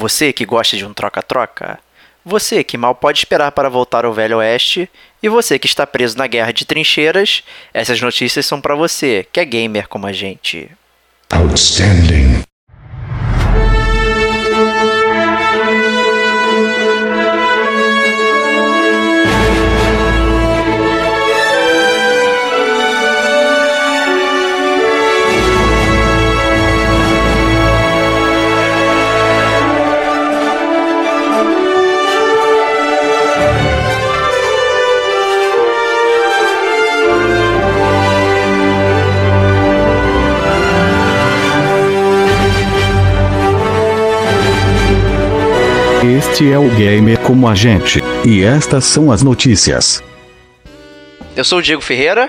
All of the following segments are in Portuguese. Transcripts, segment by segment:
Você que gosta de um troca-troca? Você que mal pode esperar para voltar ao Velho Oeste? E você que está preso na guerra de trincheiras? Essas notícias são para você, que é gamer como a gente. Outstanding. Este é o Gamer como a gente, e estas são as notícias. Eu sou o Diego Ferreira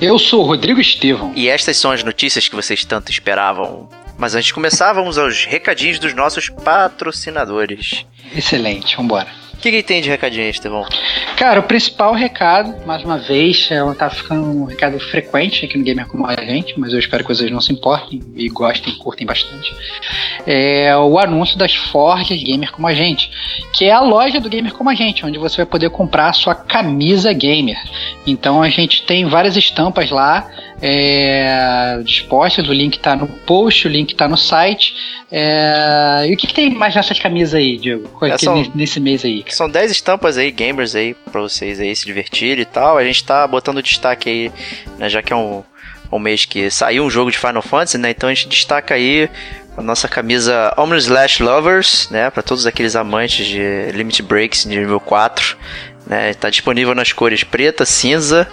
Eu sou o Rodrigo Estevão. e estas são as notícias que vocês tanto esperavam. Mas antes de começar, vamos aos recadinhos dos nossos patrocinadores. Excelente, vambora. O que, que tem de recadinho aí, Estevão? Cara, o principal recado, mais uma vez, é, tá ficando um recado frequente aqui no Gamer Como a Gente, mas eu espero que vocês não se importem e gostem, curtem bastante. É o anúncio das Forjas Gamer Como a Gente, que é a loja do Gamer Como a Gente, onde você vai poder comprar a sua camisa gamer. Então a gente tem várias estampas lá é, dispostas, o link tá no post, o link tá no site. É, e o que, que tem mais nessas camisas aí, Diego? É, nesse mês aí? São 10 estampas aí, gamers aí, pra vocês aí se divertirem e tal. A gente tá botando destaque aí, né, já que é um, um mês que saiu um jogo de Final Fantasy, né? Então a gente destaca aí a nossa camisa Omni Slash Lovers, né? Pra todos aqueles amantes de Limit Breaks de nível 4. Né, tá disponível nas cores preta, cinza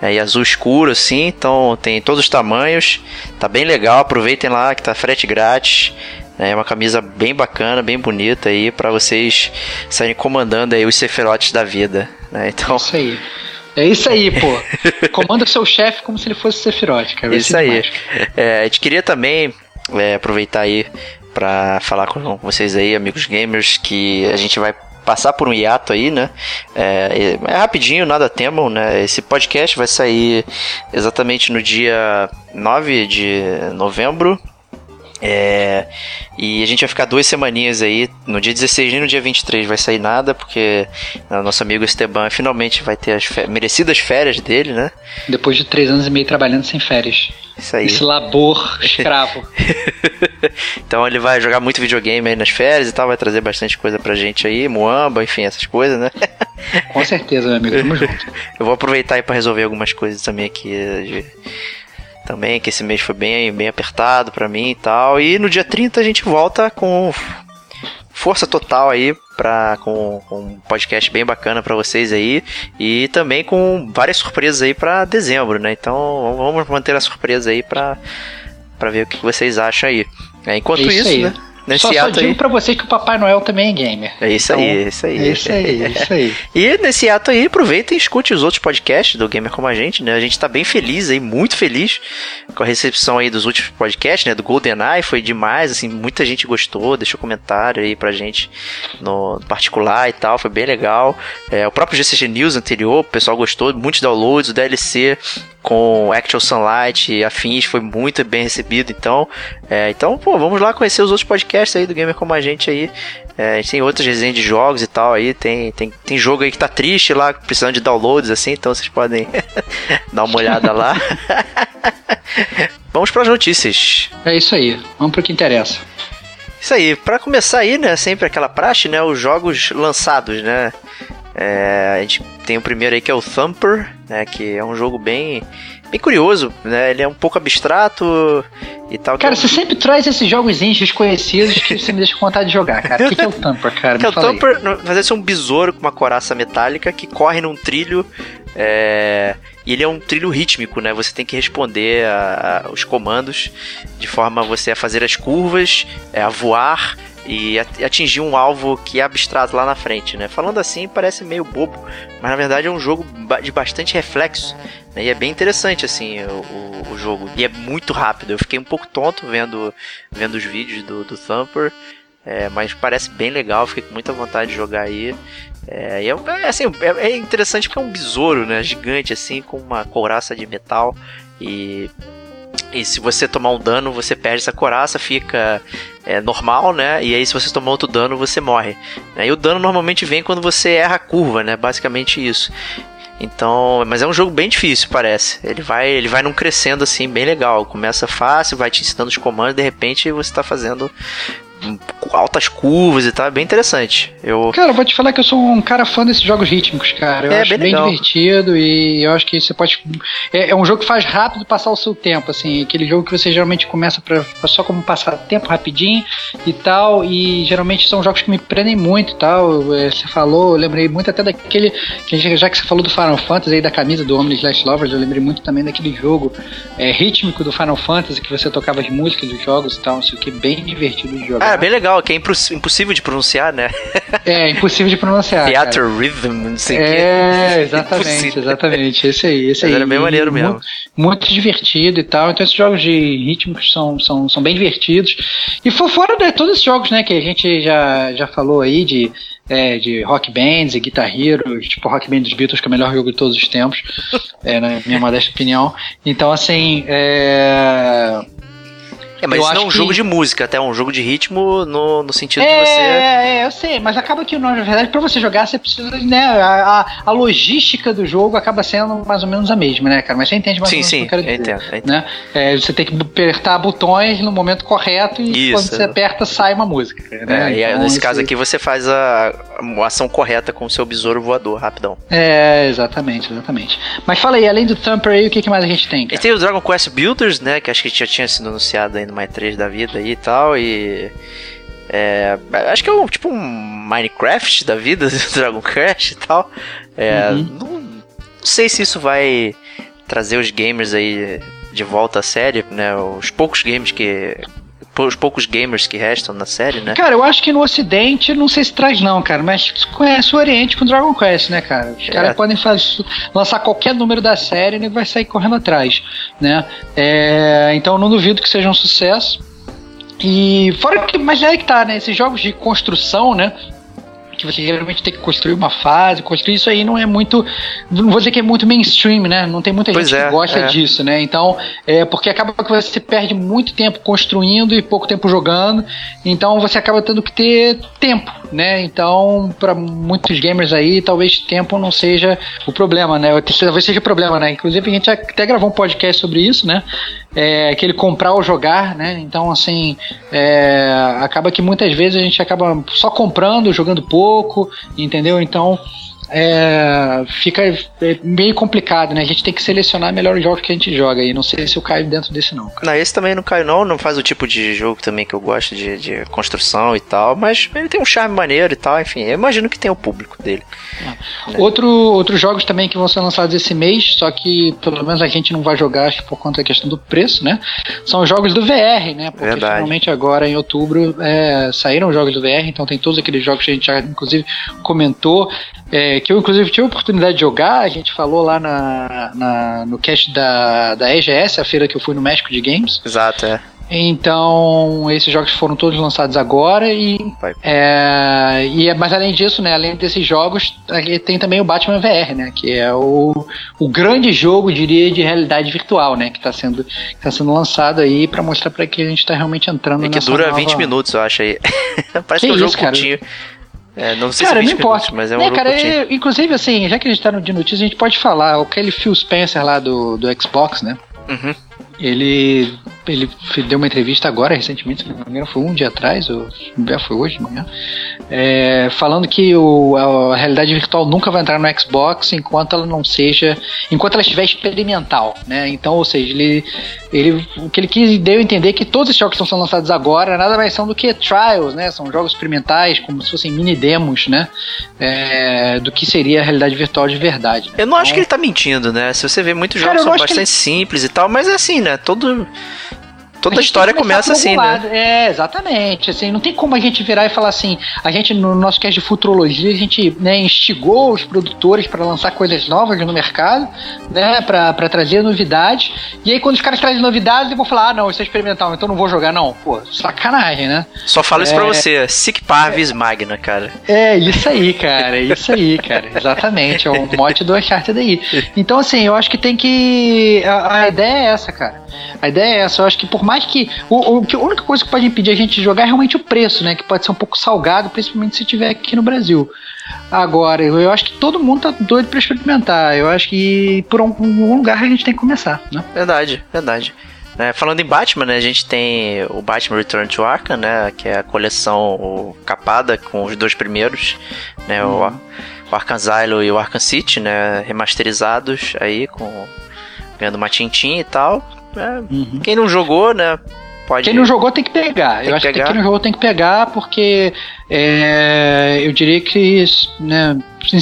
né, e azul escuro, assim. Então tem todos os tamanhos. Tá bem legal, aproveitem lá que tá frete grátis. É uma camisa bem bacana, bem bonita aí pra vocês saírem comandando aí os ceferotes da vida, né? Então, Isso aí. É isso aí, pô. Comanda o seu chefe como se ele fosse Sephiroth, cara. Isso aí. É, a gente queria também é, aproveitar aí pra falar com vocês aí, amigos gamers, que a gente vai passar por um hiato aí, né? É, é rapidinho, nada temam, né? Esse podcast vai sair exatamente no dia 9 de novembro. É, e a gente vai ficar duas semaninhas aí. No dia 16 nem no dia 23 vai sair nada, porque o nosso amigo Esteban finalmente vai ter as fé- merecidas férias dele, né? Depois de três anos e meio trabalhando sem férias. Isso aí. Esse labor escravo. então ele vai jogar muito videogame aí nas férias e tal, vai trazer bastante coisa pra gente aí, Muamba, enfim, essas coisas, né? Com certeza, meu amigo. Tamo junto. Eu vou aproveitar aí pra resolver algumas coisas também aqui. de- Também, que esse mês foi bem, bem apertado pra mim e tal. E no dia 30 a gente volta com força total aí pra, com, com um podcast bem bacana pra vocês aí. E também com várias surpresas aí pra dezembro, né? Então vamos manter a surpresa aí pra, pra ver o que vocês acham aí. É, enquanto É isso né? Nesse só só ato digo aí. pra vocês que o Papai Noel também é gamer. É isso Então, aí, é isso aí. É isso aí, é isso aí. E nesse ato aí, aproveita e escute os outros podcasts do Gamer Como a Gente, né? A gente tá bem feliz aí, muito feliz com a recepção aí dos últimos podcasts, né? Do GoldenEye, foi demais, assim, muita gente gostou, deixou comentário aí pra gente no particular e tal, foi bem legal. É, o próprio GCG News anterior, o pessoal gostou, muitos downloads, o DLC com Actual Sunlight e afins foi muito bem recebido, então, é, então, pô, vamos lá conhecer os outros podcasts aí do Gamer Como a Gente aí. É, a gente tem outras resenhas de jogos e tal aí. Tem, tem, tem jogo aí que tá triste lá, precisando de downloads assim, então vocês podem dar uma olhada lá. Vamos para as notícias. É isso aí. Vamos pro que interessa. Isso aí, pra começar aí, né, sempre aquela praxe, né, os jogos lançados, né. É, a gente tem o primeiro aí que é o Thumper, né, que é um jogo bem, bem curioso, né, ele é um pouco abstrato e tal. Cara, é um- você sempre traz esses jogos indies desconhecidos que você me deixa com vontade de jogar, cara. O que, que é o Tamper, cara? Que é o. Thumper, na verdade, é um besouro com uma coraça metálica que corre num trilho. é, E ele é um trilho rítmico, né? Você tem que responder a- a- os comandos de forma a você a fazer as curvas, é, a voar e atingir um alvo que é abstrato lá na frente, né? Falando assim parece meio bobo, mas na verdade é um jogo de bastante reflexo. né? E é bem interessante, assim, o, o- jogo. E é muito rápido. Eu fiquei um pouco tonto vendo, vendo os vídeos do, do Thumper. É, mas parece bem legal, fiquei com muita vontade de jogar aí. É, é, é, assim, é, é interessante porque é um besouro, né? Gigante, assim, com uma couraça de metal. E E se você tomar um dano, você perde essa coraça, fica é, normal, né? E aí, se você tomar outro dano, você morre. E o dano normalmente vem quando você erra a curva, né? Basicamente isso. Então, mas é um jogo bem difícil, parece. Ele vai, ele vai num crescendo assim, bem legal. Começa fácil, vai te ensinando os comandos, de repente você está fazendo altas curvas e tal, é bem interessante. Eu... Cara, eu vou te falar que eu sou um cara fã desses jogos rítmicos, cara. Eu É, acho bem bem, divertido e eu acho que você pode. É, é um jogo que faz rápido passar o seu tempo, assim. Aquele jogo que você geralmente começa pra, só como passar tempo rapidinho e tal. E geralmente são jogos que me prendem muito e tal. É, Você falou, eu lembrei muito até daquele. que já- que você falou do Final Fantasy aí, da camisa do Omni Slash Lovers, eu lembrei muito também daquele jogo é, rítmico do Final Fantasy que você tocava as músicas dos jogos e tal, não sei o que, bem divertido de jogar. Ah, bem legal, que é imposs- impossível de pronunciar, né? É, impossível de pronunciar. cara. Theater Rhythm, não sei o quê. É, exatamente, Impossível. exatamente. Esse aí, esse Mas aí. era bem maneiro mesmo. Muito, muito divertido e tal. Então esses jogos de ritmos são, são, são bem divertidos. E for fora de todos esses jogos, né, que a gente já, já falou aí de, é, de rock bands e guitar hero, tipo rock band dos Beatles, que é o melhor jogo de todos os tempos, é, na minha modesta opinião. Então, assim, é, É, mas Eu isso não é um que- jogo de música, até é um jogo de ritmo no, no sentido de É, você. é, eu sei, mas acaba que, na verdade, pra você jogar, você precisa, né, a, a, a logística do jogo acaba sendo mais ou menos a mesma, né, cara? Mas você entende mais Sim, ou menos sim, o que eu quero dizer. entendo. eu entendo. Né? É, você tem que apertar botões no momento correto e Isso, quando você aperta, sai uma música. Né? É, e aí, Então, nesse isso- caso aqui você faz a, a ação correta com o seu besouro voador, rapidão. É, exatamente, exatamente. Mas fala aí, além do Thumper aí, o que, que mais a gente tem, E cara? tem o Dragon Quest Builders, né? Que acho que já tinha sido anunciado aí no Mais 3 da vida aí e tal. E. é, acho que é um, tipo um Minecraft da vida Dragon Quest e tal. É, Uhum. não, não sei se isso vai trazer os gamers aí de volta à série, né? Os poucos games que. Os poucos gamers que restam na série, né? Cara, eu acho que no Ocidente, não sei se traz não, cara, mas conhece o Oriente com Dragon Quest, né, cara? Os É. caras podem faz- lançar qualquer número da série e vai sair correndo atrás, né? É, então eu não duvido que seja um sucesso. E fora que, mas é que tá, né? Esses jogos de construção, né? Que você geralmente tem que construir uma fase, construir isso aí não é muito. Não vou dizer que é muito mainstream, né? Não tem muita Pois gente é, que gosta é. disso, né? Então, é porque acaba que você perde muito tempo construindo e pouco tempo jogando. Então você acaba tendo que ter tempo, né? Então, para muitos gamers aí, talvez tempo não seja o problema, né? Talvez seja o problema, né? Inclusive a gente até gravou um podcast sobre isso, né? É, aquele comprar ou jogar, né? Então, assim, é, acaba que muitas vezes a gente acaba só comprando, jogando pouco, entendeu? Então, é, fica é, meio complicado, né? A gente tem que selecionar melhor os jogos que a gente joga e não sei se eu caio dentro desse não. cara. Não, esse também não cai não, não faz o tipo de jogo também que eu gosto de, de construção e tal, mas ele tem um charme maneiro e tal, enfim, eu imagino que tem o público dele. Outro, outros jogos também que vão ser lançados esse mês, só que pelo menos a gente não vai jogar acho, por conta da questão do preço, né? São os jogos do VR, né? Porque Verdade. finalmente agora em outubro é, saíram os jogos do VR, então tem todos aqueles jogos que a gente já inclusive comentou, é, que eu inclusive tive a oportunidade de jogar, a gente falou lá na, na- no cast da, da EGS, a feira que eu fui no México de Games. Exato, é. Então, esses jogos foram todos lançados agora e, é, e mas além disso, né, além desses jogos, tem também o Batman VR, né, que é o, o grande jogo, diria, de realidade virtual, né, que está sendo que tá sendo lançado aí para mostrar para que a gente está realmente entrando É que dura nova... 20 minutos, eu acho aí. Parece Que que, é um jogo isso, cara? curtinho. É, não sei Cara, se não 20 importa. mas é um né, cara, é- inclusive, assim, já que a gente tá no de notícias, a gente pode falar. Aquele Phil Spencer lá do, do Xbox, né? Uhum. Ele, ele deu uma entrevista agora, recentemente, se não me engano, foi um dia atrás, ou é, foi hoje de manhã, é, falando que o, a, a realidade virtual nunca vai entrar no Xbox enquanto ela não seja. enquanto ela estiver experimental, né? Então, ou seja, ele, ele o que ele quis deu a entender que todos os jogos que estão sendo lançados agora nada mais são do que trials, né? São jogos experimentais, como se fossem mini demos, né? É, do que seria a realidade virtual de verdade. né? Eu não acho Então, que ele tá mentindo, né? Se você vê muitos Cara, jogos eu são acho bastante simples e tal, mas é assim, né? Todo. Toda a história começa assim, né? É, exatamente. Assim, não tem como a gente virar e falar assim, a gente no nosso cast de futurologia, a gente né, instigou os produtores para lançar coisas novas no mercado, né, para trazer novidades. E aí quando os caras trazem novidades, eu vou falar, ah, não, isso é experimental, então não vou jogar não. Pô, sacanagem, né? Só falo isso pra você, Sic Parvis é, Magna, cara. É, isso aí, cara, isso aí, cara. Exatamente, é o mote do Uncharted aí. Então, assim, eu acho que tem que... A, a ideia é essa, cara. A ideia é essa. Eu acho que por mais que. O, o, a única coisa que pode impedir a gente de jogar é realmente o preço, né? Que pode ser um pouco salgado, principalmente se tiver aqui no Brasil. Agora, eu acho que todo mundo tá doido para experimentar. Eu acho que por um, um, lugar a gente tem que começar, né? Verdade, verdade. É, falando em Batman, né, a gente tem o Batman Return to Arkham, né, que é a coleção capada com os dois primeiros, né, uhum. o, o Arkham Asylum e o Arkham City, né, remasterizados aí com ganhando uma tintinha e tal. É, uhum. Quem não jogou, né? Pode... Quem não jogou tem que pegar. Tem eu acho pegar. que quem não jogou tem que pegar, porque é, eu diria que, né,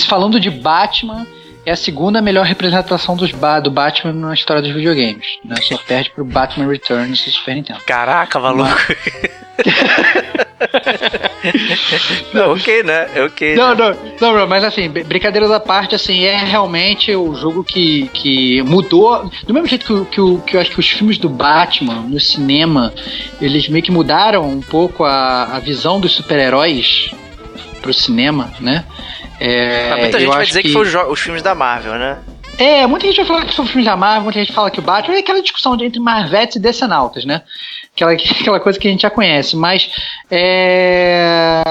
falando de Batman, é a segunda melhor representação dos ba do Batman na história dos videogames. Né? Só perde pro Batman Returns do Super Nintendo. Caraca, maluco. não, ok, né? É ok. Não, né? não, não, mas assim, brincadeiras à parte, assim, é realmente o jogo que, que mudou. Do mesmo jeito que, que, que eu acho que os filmes do Batman no cinema, eles meio que mudaram um pouco a, a visão dos super-heróis pro cinema, né? É, muita gente vai dizer que, que foi os, os filmes da Marvel, né? É, muita gente vai falar que são filmes da Marvel, muita gente fala que o Batman é aquela discussão entre Marvetes e Decenautas, né? Aquela, aquela coisa que a gente já conhece, mas é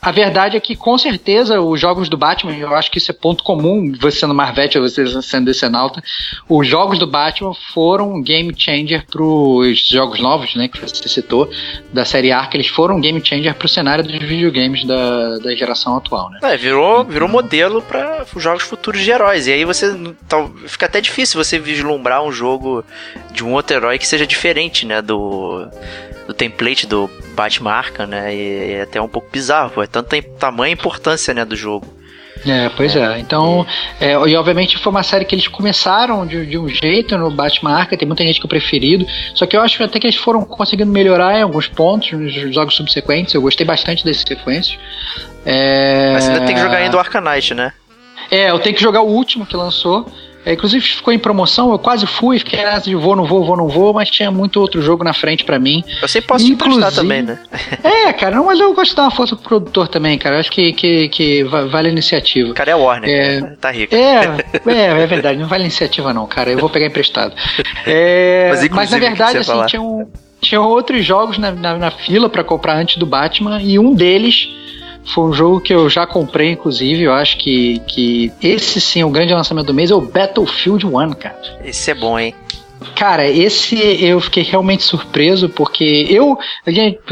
a verdade é que, com certeza, os jogos do Batman, eu acho que isso é ponto comum, você sendo Marvete ou você sendo Decenalta, os jogos do Batman foram um game changer para os jogos novos, né, que você citou, da série Ark, eles foram um game changer para o cenário dos videogames da, da geração atual, né? É, virou, virou modelo para os jogos futuros de heróis, e aí você, tá, fica até difícil você vislumbrar um jogo de um outro herói que seja diferente, né, do do template do Batman Arkham, né? E é até um pouco bizarro, pô. É tanto tamanho e importância, né, do jogo. É, pois é. é. Então, é, e obviamente foi uma série que eles começaram de, de, um jeito no Batman Arkham, tem muita gente que é preferido, só que eu acho até que eles foram conseguindo melhorar em alguns pontos nos jogos subsequentes, eu gostei bastante desses sequências. É... Mas você ainda tem que jogar ainda o Arcanite, né? É, eu tenho que jogar o último que lançou, é, inclusive ficou em promoção, eu quase fui, fiquei nessa de vou, não vou, vou, não vou, mas tinha muito outro jogo na frente para mim. Eu sempre posso inclusive, também, né? é, cara, não, mas eu gosto de dar uma força pro produtor também, cara. Eu acho que, que, que vale a iniciativa. O cara é Warner, é, tá rico. É, é, é verdade, não vale a iniciativa não, cara. Eu vou pegar emprestado. É, mas, mas, na verdade, assim, tinha um, tinham outros jogos na, na, na fila para comprar antes do Batman e um deles foi um jogo que eu já comprei, inclusive. Eu acho que, que esse sim, o grande lançamento do mês é o Battlefield 1, cara. Esse é bom, hein? Cara, esse eu fiquei realmente surpreso, porque eu.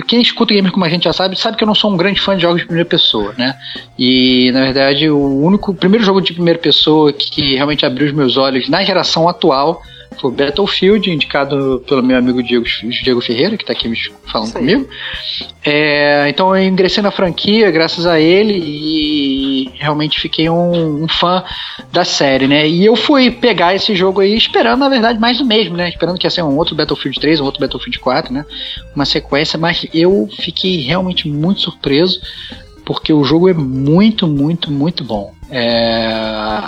Quem escuta gamer como a gente já sabe, sabe que eu não sou um grande fã de jogos de primeira pessoa, né? E, na verdade, o único. O primeiro jogo de primeira pessoa que realmente abriu os meus olhos na geração atual foi Battlefield, indicado pelo meu amigo Diego, Diego Ferreira, que está aqui falando comigo. É, então eu ingressei na franquia graças a ele e realmente fiquei um, um, fã da série, né? E eu fui pegar esse jogo aí esperando, na verdade, mais do mesmo, né? Esperando que ia ser um outro Battlefield 3, um outro Battlefield 4, né? Uma sequência, mas eu fiquei realmente muito surpreso porque o jogo é muito, muito, muito bom. É,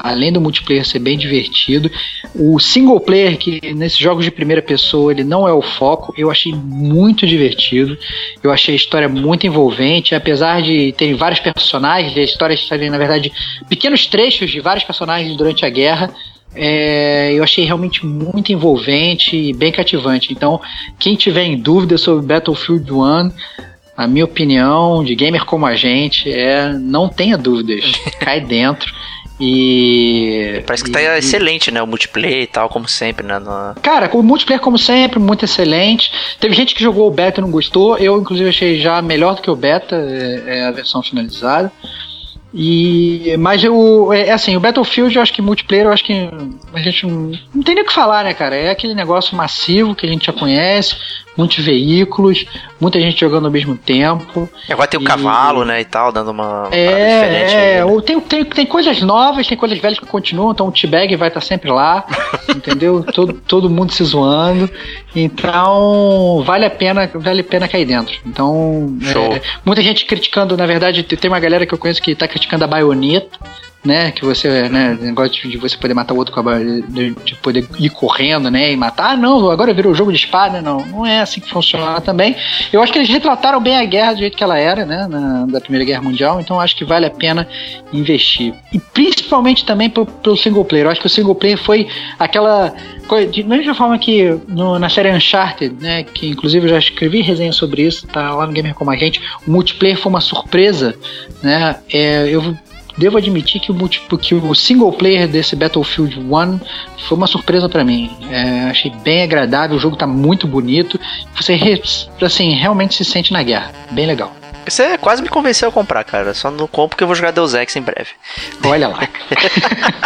além do multiplayer ser bem divertido, o single player que nesses jogos de primeira pessoa ele não é o foco, eu achei muito divertido. Eu achei a história muito envolvente, apesar de terem vários personagens, a história estarem na verdade pequenos trechos de vários personagens durante a guerra. É, eu achei realmente muito envolvente e bem cativante. Então, quem tiver em dúvida sobre Battlefield 1, a minha opinião de gamer como a gente é não tenha dúvidas, cai dentro. E. Parece que tá e, tá excelente, né? O multiplayer e tal, como sempre, né? No... Cara, o multiplayer, como sempre, muito excelente. Teve gente que jogou o beta e não gostou. Eu, inclusive, achei já melhor do que o beta, é, é a versão finalizada. E, mas eu, é, é, assim, o Battlefield, eu acho que multiplayer, eu acho que a gente não, não tem nem o que falar, né, cara? É aquele negócio massivo que a gente já conhece, muitos veículos, muita gente jogando ao mesmo tempo. Agora tem o E- cavalo, né, e tal, dando uma É, diferente. é, aí, né? ou tem, tem, tem coisas novas, tem coisas velhas que continuam, então o T-Bag vai estar sempre lá, entendeu? Todo, todo mundo se zoando. Então, vale a pena, vale a pena cair dentro. Então, é, muita gente criticando, na verdade, tem uma galera que eu conheço que tá criticando a baioneta. Né, que você, né, negócio de, você poder matar o outro com a de, de poder ir correndo, né, e matar. Ah, não, agora virou jogo de espada, não, não é assim que funciona também. Eu acho que eles retrataram bem a guerra do jeito que ela era, né, na, da Primeira Guerra Mundial, então acho que vale a pena investir. E principalmente também pelo, pelo single player. Eu acho que o single player foi aquela de mesma forma que no- na série Uncharted, né, que inclusive eu já escrevi resenha sobre isso, tá lá no Gamer Como a Gente, o multiplayer foi uma surpresa, né, é, eu devo admitir que o, que o single player desse Battlefield 1 foi uma surpresa pra mim. É, achei bem agradável, o jogo tá muito bonito. Você assim, realmente se sente na guerra. Bem legal. Você quase me convenceu a comprar, cara. Só não compro porque eu vou jogar Deus Ex em breve. Olha lá.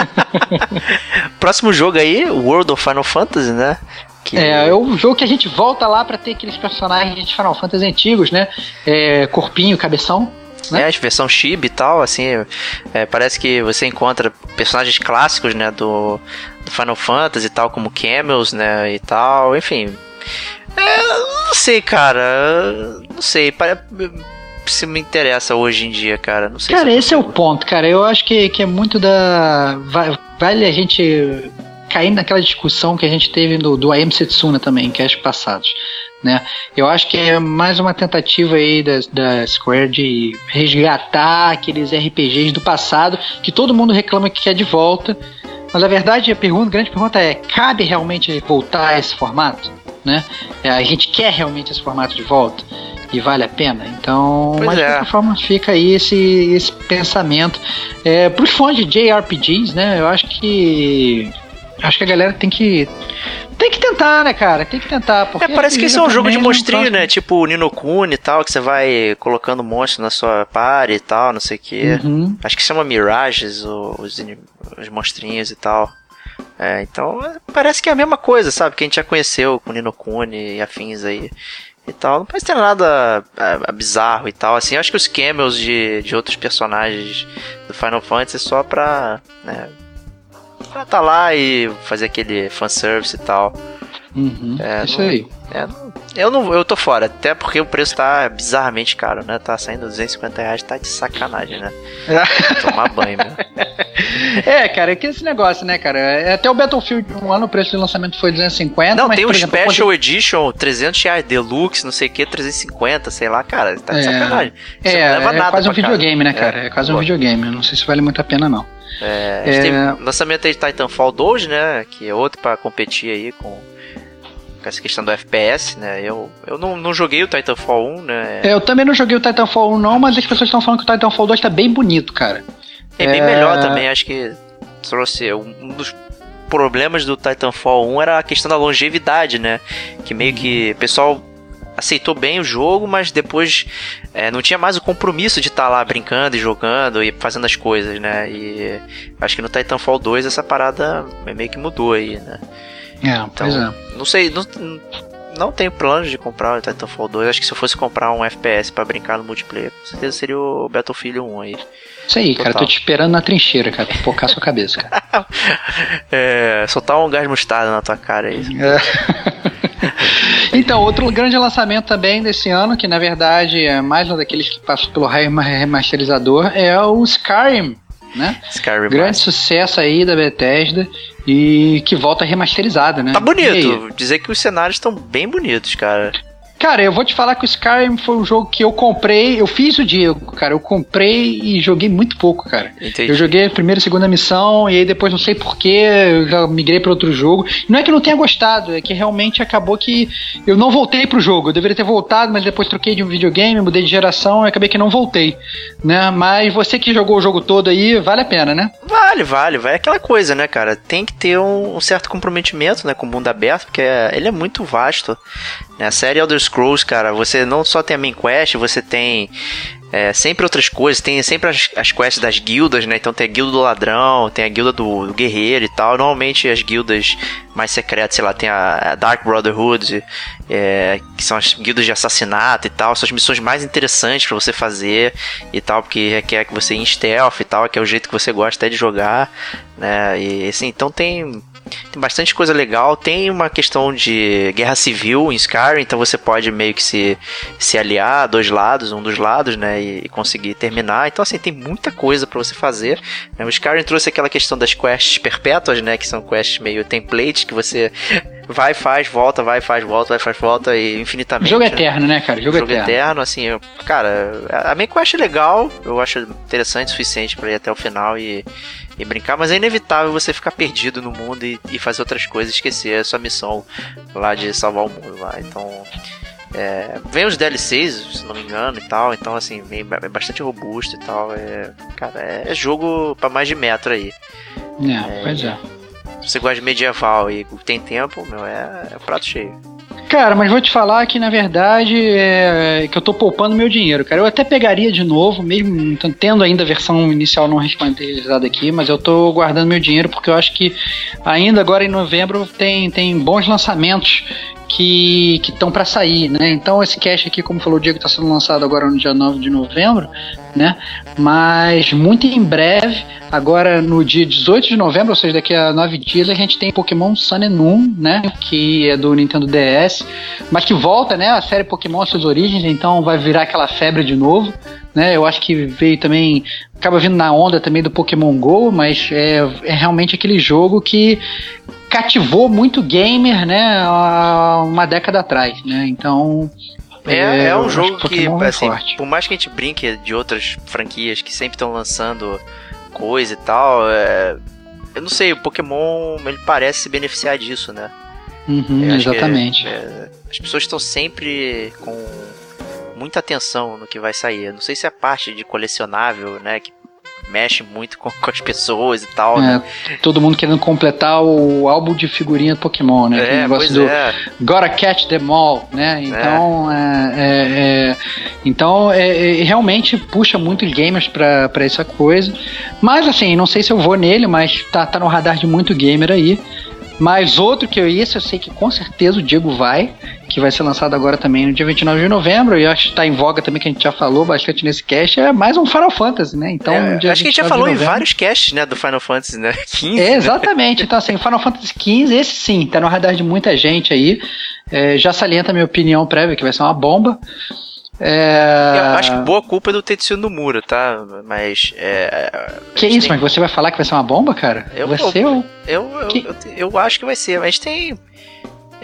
Próximo jogo aí, World of Final Fantasy, né? Que... É, é o jogo que a gente volta lá pra ter aqueles personagens de Final Fantasy antigos, né? É, corpinho, cabeção. Né? É, a versão chibi e tal, assim, é, parece que você encontra personagens clássicos, né, do, do Final Fantasy e tal, como Camels, né, e tal, enfim. É, não sei, cara, não sei, pare- se me interessa hoje em dia, cara, não sei Cara, se esse é o ponto, cara. Eu acho que, que é muito da. va- Vale a gente cair naquela discussão que a gente teve do, do AM Setsuna também, em casts passados. Né? Eu acho que é mais uma tentativa aí da, da Square de resgatar aqueles RPGs do passado que todo mundo reclama que quer de volta. Mas a verdade, a pergunta, a grande pergunta é: cabe realmente voltar a esse formato? Né? É, A gente quer realmente esse formato de volta? E vale a pena? Então, Pois mas de é. qualquer forma fica aí esse, esse pensamento. É, Para os fãs de JRPGs, né? Eu acho que. Acho que a galera tem que. Tem que tentar, né, cara? Tem que tentar. Porque É, parece que esse é um jogo de monstrinho, né? Tipo o Nino Kuni e tal, que você vai colocando monstros na sua party e tal, não sei o que. Uhum. Acho que chama Mirages, os, os monstrinhos e tal. É, então é, parece que é a mesma coisa, sabe? Que a gente já conheceu com Nino Kuni e afins aí e tal. Não parece ter nada é, bizarro e tal. Assim, eu acho que os camels de, de outros personagens do Final Fantasy é só pra. Né, pra tá lá e fazer aquele fanservice e tal. Uhum. É, Isso não- aí. É, não- eu não eu tô fora, até porque o preço tá bizarramente caro, né? Tá saindo 250 reais, tá de sacanagem, né? Tomar banho, meu. É, cara, é que esse negócio, né, cara? É, Até o Battlefield um ano o preço de lançamento foi 250. Não, mas, tem o exemplo, Special Edition, 300 reais, Deluxe, não sei o que, 350, sei lá, cara, tá de É. sacanagem. Você É, não leva é nada quase um pra casa. videogame, né, cara? É, quase um pô. videogame. Não sei se vale muito a pena, não. É, a gente É. lançamento aí de Titanfall 2, né? Que é outro pra competir aí com, com essa questão do FPS, né? Eu, eu não, não joguei o Titanfall 1, né? É, eu também não joguei o Titanfall 1, não, mas as pessoas estão falando que o Titanfall 2 tá bem bonito, cara. É bem É. melhor também, acho que trouxe um dos problemas do Titanfall 1 era a questão da longevidade, né? Que meio que o pessoal aceitou bem o jogo, mas depois é, não tinha mais o compromisso de estar lá brincando e jogando e fazendo as coisas, né? E acho que no Titanfall 2 essa parada meio que mudou aí, né? É, Então, pois é. não sei, não, não tenho planos de comprar o Titanfall 2. Acho que se eu fosse comprar um FPS pra brincar no multiplayer, com certeza seria o Battlefield 1 aí. Isso aí, cara. total. Tô te esperando na trincheira, cara, pra focar sua cabeça, cara. É, soltar um gás mostarda na tua cara aí. Então, outro grande lançamento também desse ano, que na verdade é mais um daqueles que passou pelo rema- remasterizador, é o Skyrim, né? Skyrim. Grande sucesso aí da Bethesda e que volta remasterizada, né? Tá bonito. Dizer que os cenários estão bem bonitos, cara. Cara, eu vou te falar que o Skyrim foi um jogo que eu comprei, eu fiz o Diego, cara, eu comprei e joguei muito pouco, cara. Entendi. Eu joguei a primeira e segunda missão, e aí depois não sei porquê, eu já migrei para outro jogo. Não é que eu não tenha gostado, é que realmente acabou que eu não voltei pro jogo. Eu deveria ter voltado, mas depois troquei de um videogame, mudei de geração e acabei que não voltei. Né? Mas você que jogou o jogo todo aí, vale a pena, né? Vale, vale, vai. É aquela coisa, né, cara? Tem que ter um, um certo comprometimento, né, com o mundo aberto, porque é- ele é muito vasto. Né? A série Elder Scrolls, cara, você não só tem a main quest, você tem é, sempre outras coisas, tem sempre as, as quests das guildas, né? Então tem a guilda do ladrão, tem a guilda do, do guerreiro e tal. Normalmente as guildas mais secretas, sei lá, tem a Dark Brotherhood, é, que são as guildas de assassinato e tal, são as missões mais interessantes para você fazer e tal, porque requer que você em stealth e tal, que é o jeito que você gosta até de jogar, né? E assim, então tem tem bastante coisa legal. Tem uma questão de guerra civil em Skyrim, então você pode meio que se, se aliar a dois lados, um dos lados, né? E, e conseguir terminar. Então, assim, tem muita coisa para você fazer. Né? O Skyrim trouxe aquela questão das quests perpétuas, né? Que são quests meio templates que você vai, faz, volta, vai, faz, volta, vai, faz, volta e infinitamente. Jogo né? eterno, né, cara? Jogo, Jogo eterno. eterno, assim, eu, cara, a minha quest é legal, eu acho interessante o suficiente para ir até o final e e brincar, mas é inevitável você ficar perdido no mundo e, e fazer outras coisas, esquecer a sua missão lá de salvar o mundo lá. Então, é, vem os DLCs, se não me engano, e tal. Então, assim, vem, é bastante robusto e tal. É, cara, é, é jogo para mais de metro aí. É, é, pois é. Se você gosta de medieval e tem tempo, meu, é, é prato cheio. Cara, mas vou te falar que na verdade é que eu tô poupando meu dinheiro, cara. Eu até pegaria de novo, mesmo tendo ainda a versão inicial não remasterizada aqui, mas eu tô guardando meu dinheiro porque eu acho que ainda agora em novembro tem, tem bons lançamentos que estão para sair, né? Então esse cache aqui, como falou o Diego, está sendo lançado agora no dia 9 de novembro, né? Mas muito em breve, agora no dia 18 de novembro, ou seja, daqui a nove dias, a gente tem Pokémon Sun and Moon, né? Que é do Nintendo DS, mas que volta, né? A série Pokémon suas origens, então vai virar aquela febre de novo, né? Eu acho que veio também acaba vindo na onda também do Pokémon Go, mas é, é realmente aquele jogo que cativou muito gamer, né, uma década atrás, né? Então é, é, um jogo que, é assim, por mais que a gente brinque de outras franquias que sempre estão lançando coisa e tal, é, eu não sei, o Pokémon ele parece se beneficiar disso, né? Uhum, exatamente. É, as pessoas estão sempre com muita atenção no que vai sair. Eu não sei se é a parte de colecionável, né, que mexe muito com, com as pessoas e tal. É, né? Todo mundo querendo completar o álbum de figurinha Pokémon, né? É, negócio do é. Gotta Catch Them All, né? Então, é. é, é então realmente puxa muito gamers pra, pra essa coisa. Mas assim, não sei se eu vou nele, mas tá, tá no radar de muito gamer aí. Mas outro que eu ia, eu sei que com certeza o Diego vai, que vai ser lançado agora também no dia 29 de novembro, e acho que está em voga também, que a gente já falou bastante nesse cast, é mais um Final Fantasy, né? Então, é, acho que a gente já falou em vários casts, né, do Final Fantasy, né? 15. É, exatamente. então, assim, Final Fantasy 15, esse sim, tá no radar de muita gente aí. É, já salienta a minha opinião prévia, que vai ser uma bomba. É... Eu acho que boa culpa é do Tetsuya Nomura, tá? Mas. É, que isso, tem... mas você vai falar que vai ser uma bomba, cara? Eu, vai eu, ser eu, eu, que... eu, eu, acho que vai ser. Mas tem.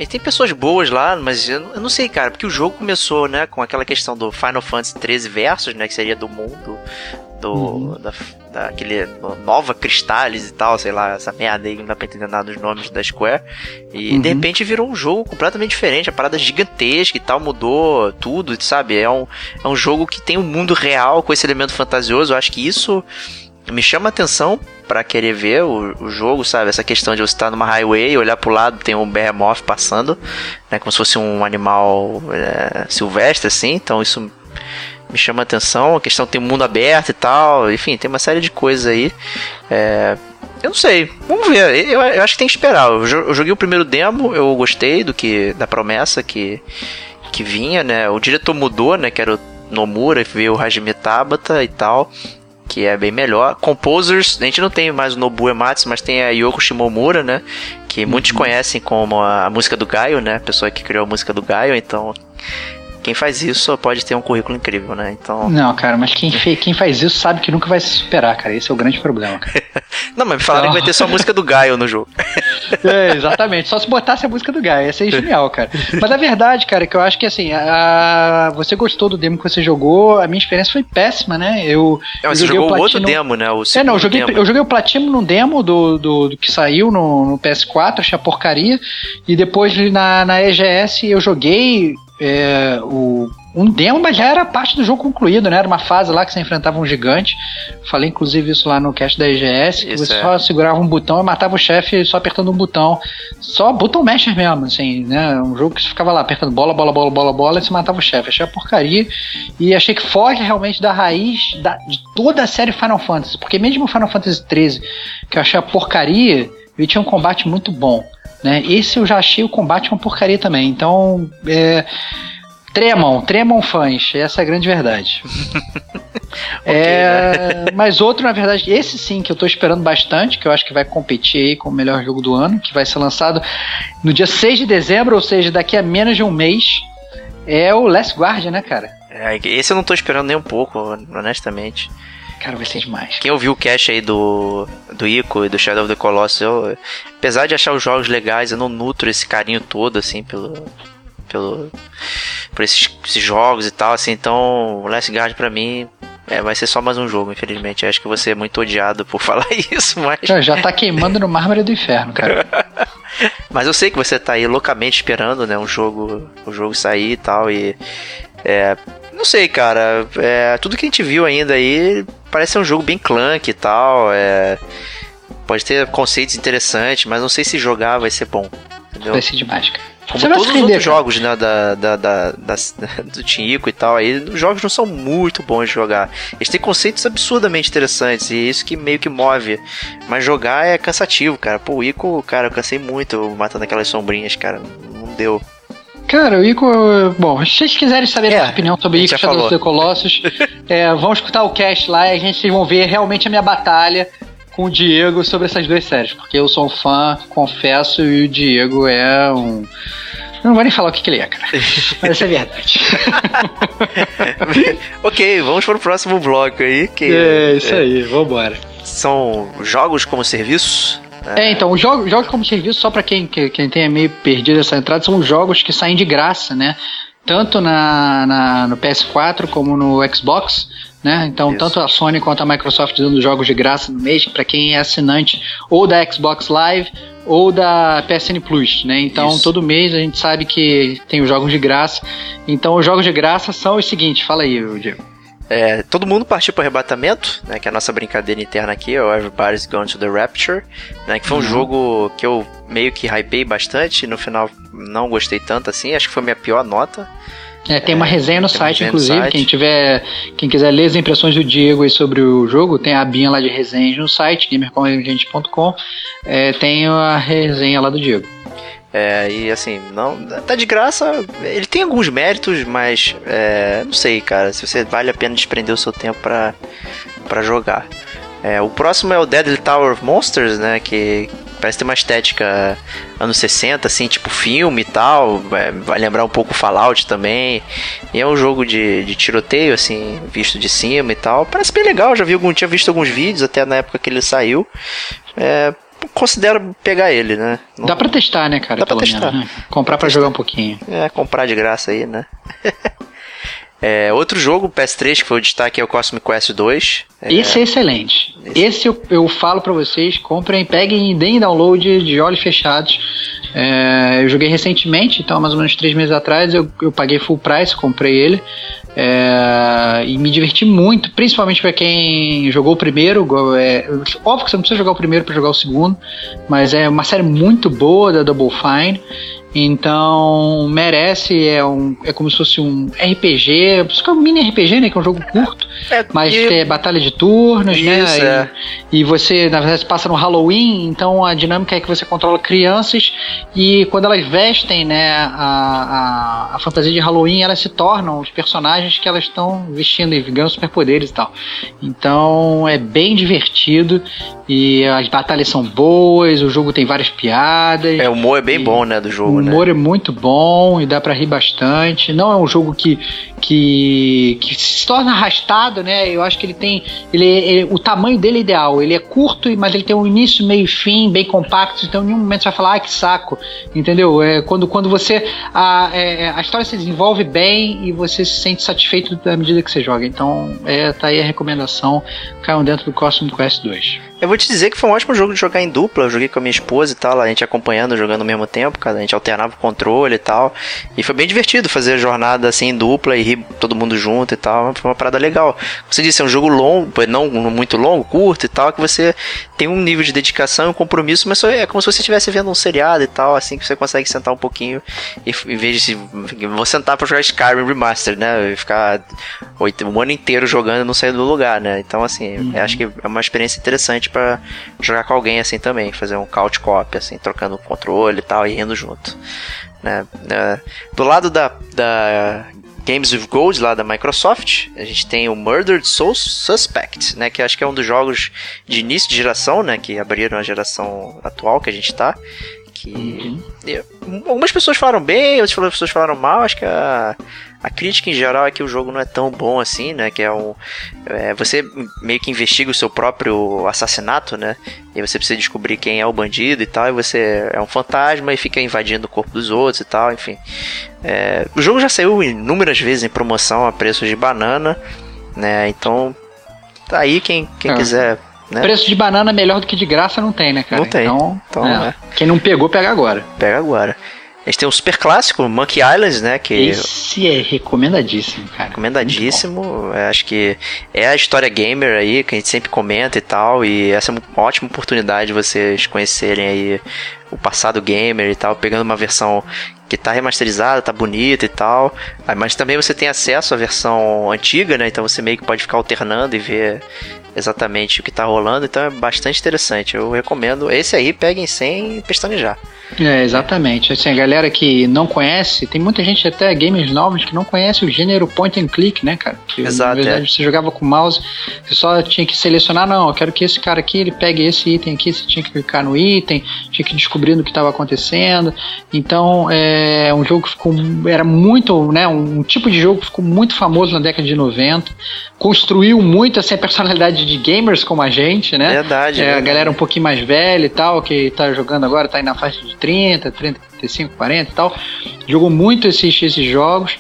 Tem pessoas boas lá, mas eu, não sei, cara, porque o jogo começou, né, com aquela questão do Final Fantasy 13 versos, né, que seria do mundo do uhum. da, daquele Nova Cristales e tal, sei lá, essa merda aí, não dá pra entender nada dos nomes da Square. E uhum. de repente virou um jogo completamente diferente, a parada gigantesca e tal, mudou tudo, sabe? É um, é um jogo que tem um mundo real com esse elemento fantasioso. Eu acho que isso me chama atenção para querer ver o, o, jogo, sabe? Essa questão de você estar numa highway, olhar pro lado, tem um behemoth passando, né? Como se fosse um animal é, silvestre, assim. Então isso me chama a atenção. A questão tem um mundo aberto e tal. Enfim, tem uma série de coisas aí. É, eu não sei. Vamos ver. Eu, eu, acho que tem que esperar. Eu, eu, joguei o primeiro demo, eu gostei do que da promessa que, que vinha, né? O diretor mudou, né? Que era o Nomura, veio o Hajime Tabata e tal. Que é bem melhor. Composers, a gente não tem mais o Nobu Ematsu, mas tem a Yoko Shimomura, né? Que muitos uhum. conhecem como a, a música do Gaio, né? A pessoa que criou a música do Gaio, então quem faz isso pode ter um currículo incrível, né? Então. Não, cara, mas quem, quem faz isso sabe que nunca vai se superar, cara. Esse é o grande problema, cara. Não, mas falaram então... que vai ter só a música do Gaio no jogo. é, exatamente. Só se botasse a música do Gaio. Ia ser genial, cara. Mas a verdade, cara, é que eu acho que assim, a... você gostou do demo que você jogou, a minha experiência foi péssima, né? Eu. É, você jogou o outro demo, né? O é, não, eu joguei, eu joguei o Platino no demo do, do, do que saiu no, no, PS4, achei a porcaria. E depois na, na EGS eu joguei é, o, um demo, mas já era parte do jogo concluído, né? Era uma fase lá que você enfrentava um gigante. Falei inclusive isso lá no cast da EGS, que isso você é. só segurava um botão e matava o chefe só apertando um botão. Só botão masher mesmo, assim, né? Um jogo que você ficava lá apertando bola, bola, bola, bola, bola e você matava o chefe. Achei a porcaria. E achei que foge realmente da raiz da, de toda a série Final Fantasy. Porque mesmo o Final Fantasy XIII, que eu achei a porcaria, ele tinha um combate muito bom né? Esse eu já achei o combate uma porcaria também. Então, é, tremam, tremam fãs. Essa é a grande verdade. é, né? Mas outro, na verdade, esse sim que eu tô esperando bastante, que eu acho que vai competir aí com o melhor jogo do ano, que vai ser lançado no dia 6 de dezembro, ou seja, daqui a menos de um mês, é o Last Guardian, né, cara? É, esse eu não tô esperando nem um pouco, honestamente. Cara, vai ser demais. Quem ouviu o cast aí do, do Ico e do Shadow of the Colossus, eu, apesar de achar os jogos legais, eu não nutro esse carinho todo, assim, pelo. pelo por esses, esses jogos e tal, assim, então o Last Guard pra mim é, vai ser só mais um jogo, infelizmente. Eu acho que você é muito odiado por falar isso, mas. Já, já tá queimando no mármore do inferno, cara. mas eu sei que você tá aí loucamente esperando, né? Um jogo, o um jogo sair e tal. E. É, não sei, cara. É, tudo que a gente viu ainda aí parece ser um jogo bem clunk e tal. É, pode ter conceitos interessantes, mas não sei se jogar vai ser bom. Entendeu? Vai ser demais, cara. Como Você todos os outros jogos né, da, da, da, da, do Tinico e tal, aí os jogos não são muito bons de jogar. Eles têm conceitos absurdamente interessantes e é isso que meio que move. Mas jogar é cansativo, cara. Pô, o Ico, cara, eu cansei muito matando aquelas sombrinhas, cara. Não deu. Cara, o Ico. Bom, se vocês quiserem saber é, a minha opinião sobre Ico Shadow of the Colossus, é, vão escutar o cast lá e a gente vão ver realmente a minha batalha com o Diego sobre essas duas séries. Porque eu sou um fã, confesso, e o Diego é um. Eu não vou nem falar o que, que ele é, cara. Mas isso é verdade. ok, vamos para o próximo bloco aí. Que, é, isso é, aí, vambora. São jogos como serviço é, então, os jogos, jogos como serviço, só para quem, quem tenha meio perdido essa entrada, são jogos que saem de graça, né? Tanto na, na no PS4 como no Xbox. Né? Então, Isso. tanto a Sony quanto a Microsoft dando jogos de graça no mês para quem é assinante ou da Xbox Live ou da PSN Plus, né? Então, Isso. todo mês a gente sabe que tem os jogos de graça. Então, os jogos de graça são os seguintes, fala aí, Diego. É, todo mundo partiu para o arrebatamento, né? Que é a nossa brincadeira interna aqui, é o Everybody's Gone to the Rapture, né? Que foi um uhum. jogo que eu meio que hypei bastante, no final não gostei tanto assim, acho que foi minha pior nota. É, tem uma é, resenha no site, inclusive. Site. Quem tiver, quem quiser ler as impressões do Diego aí sobre o jogo, tem a abinha lá de resenhas no site, gamercomagente.com. É, tem a resenha lá do Diego. É, e assim, não. Tá de graça. Ele tem alguns méritos, mas é, não sei, cara, se você vale a pena desprender o seu tempo para para jogar. É, o próximo é o Deadly Tower of Monsters, né? Que parece ter uma estética anos 60, assim, tipo filme e tal. É, vai lembrar um pouco Fallout também. E é um jogo de, de tiroteio, assim, visto de cima e tal. Parece bem legal, já vi algum, tinha visto alguns vídeos até na época que ele saiu. É, considero pegar ele, né? Não... Dá pra testar, né, cara? Dá pra testar. Menos, né? Comprar pra jogar um pouquinho. É, comprar de graça aí, né? é, outro jogo, PS3, que foi o destaque, é o Cosmic Quest 2. É... Esse é excelente. Esse, Esse eu, eu falo pra vocês, comprem, peguem e deem download de olhos fechados. É, eu joguei recentemente, então mais ou menos três meses atrás, eu, eu paguei full price, comprei ele. É, e me diverti muito, principalmente para quem jogou o primeiro. É, óbvio que você não precisa jogar o primeiro para jogar o segundo, mas é uma série muito boa da Double Fine. Então merece, é, um, é como se fosse um RPG, é um mini RPG, né? Que é um jogo curto, é, mas e... é batalha de turnos, né, Isso, né? É. E, e, você, na verdade, passa no Halloween, então a dinâmica é que você controla crianças e quando elas vestem, né, a, a, a fantasia de Halloween, elas se tornam os personagens que elas estão vestindo e ganham superpoderes e tal. Então é bem divertido e as batalhas são boas, o jogo tem várias piadas. É, o humor é bem e, bom, né, do jogo, o né? humor né? é muito bom e dá para rir bastante. Não é um jogo que, que, que se torna arrastado, né? Eu acho que ele tem. Ele, ele, o tamanho dele é ideal. Ele é curto, mas ele tem um início, meio e fim, bem compacto. Então, em nenhum momento você vai falar, ah, que saco. Entendeu? É, quando, quando você. A, é, a história se desenvolve bem e você se sente satisfeito da medida que você joga. Então, é, tá aí a recomendação. Caiam dentro do Cosmic Quest 2. Eu vou te dizer que foi um ótimo jogo de jogar em dupla. Eu joguei com a minha esposa e tal, a gente acompanhando, jogando ao mesmo tempo, cara. A gente alternava o controle e tal. E foi bem divertido fazer a jornada assim dupla e rir todo mundo junto e tal. Foi uma parada legal. Você disse, é um jogo longo, não muito longo, curto e tal, que você tem um nível de dedicação e um compromisso, mas é como se você estivesse vendo um seriado e tal, assim, que você consegue sentar um pouquinho e em vez de. Vou sentar pra jogar Skyrim Remastered, né? E ficar oito, um ano inteiro jogando e não sair do lugar, né? Então, assim, uhum. acho que é uma experiência interessante para jogar com alguém assim também, fazer um couch cop, assim, trocando controle e tal, e indo junto. Né? Do lado da, da Games with Gold lá da Microsoft, a gente tem o Murdered Soul Suspect, né, que acho que é um dos jogos de início de geração, né, que abriram a geração atual que a gente tá, que uhum. algumas pessoas falaram bem, outras pessoas falaram mal, acho que a a crítica em geral é que o jogo não é tão bom assim, né? Que é um. É, você meio que investiga o seu próprio assassinato, né? E você precisa descobrir quem é o bandido e tal. E você é um fantasma e fica invadindo o corpo dos outros e tal, enfim. É, o jogo já saiu inúmeras vezes em promoção a preços de banana, né? Então. Tá aí quem, quem é. quiser né? Preço de banana melhor do que de graça não tem, né, cara? Não tem. Então, então é. quem não pegou, pega agora. Pega agora. A gente tem um super clássico, Monkey Island, né? Que Esse é recomendadíssimo, cara. Recomendadíssimo. É, acho que é a história gamer aí, que a gente sempre comenta e tal. E essa é uma ótima oportunidade de vocês conhecerem aí o passado gamer e tal, pegando uma versão que tá remasterizada, tá bonita e tal. Ah, mas também você tem acesso à versão antiga, né? Então você meio que pode ficar alternando e ver exatamente o que tá rolando. Então é bastante interessante. Eu recomendo. Esse aí, peguem sem pestanejar. É, exatamente. Assim, a galera que não conhece, tem muita gente até gamers novos que não conhece o gênero point and click, né, cara? Que, Exato. Na verdade, é. você jogava com o mouse, você só tinha que selecionar, não, eu quero que esse cara aqui, ele pegue esse item aqui, você tinha que clicar no item, tinha que descobrir o que estava acontecendo. Então, é um jogo que ficou, era muito, né, um, tipo de jogo que ficou muito famoso na década de 90 construiu muito assim, a personalidade de gamers como a gente, né? Verdade. É, verdade. A galera um pouquinho mais velha e tal, que tá jogando agora, tá aí na faixa de 30, 30, 35, 40 e tal. Jogou muito esses, esses jogos.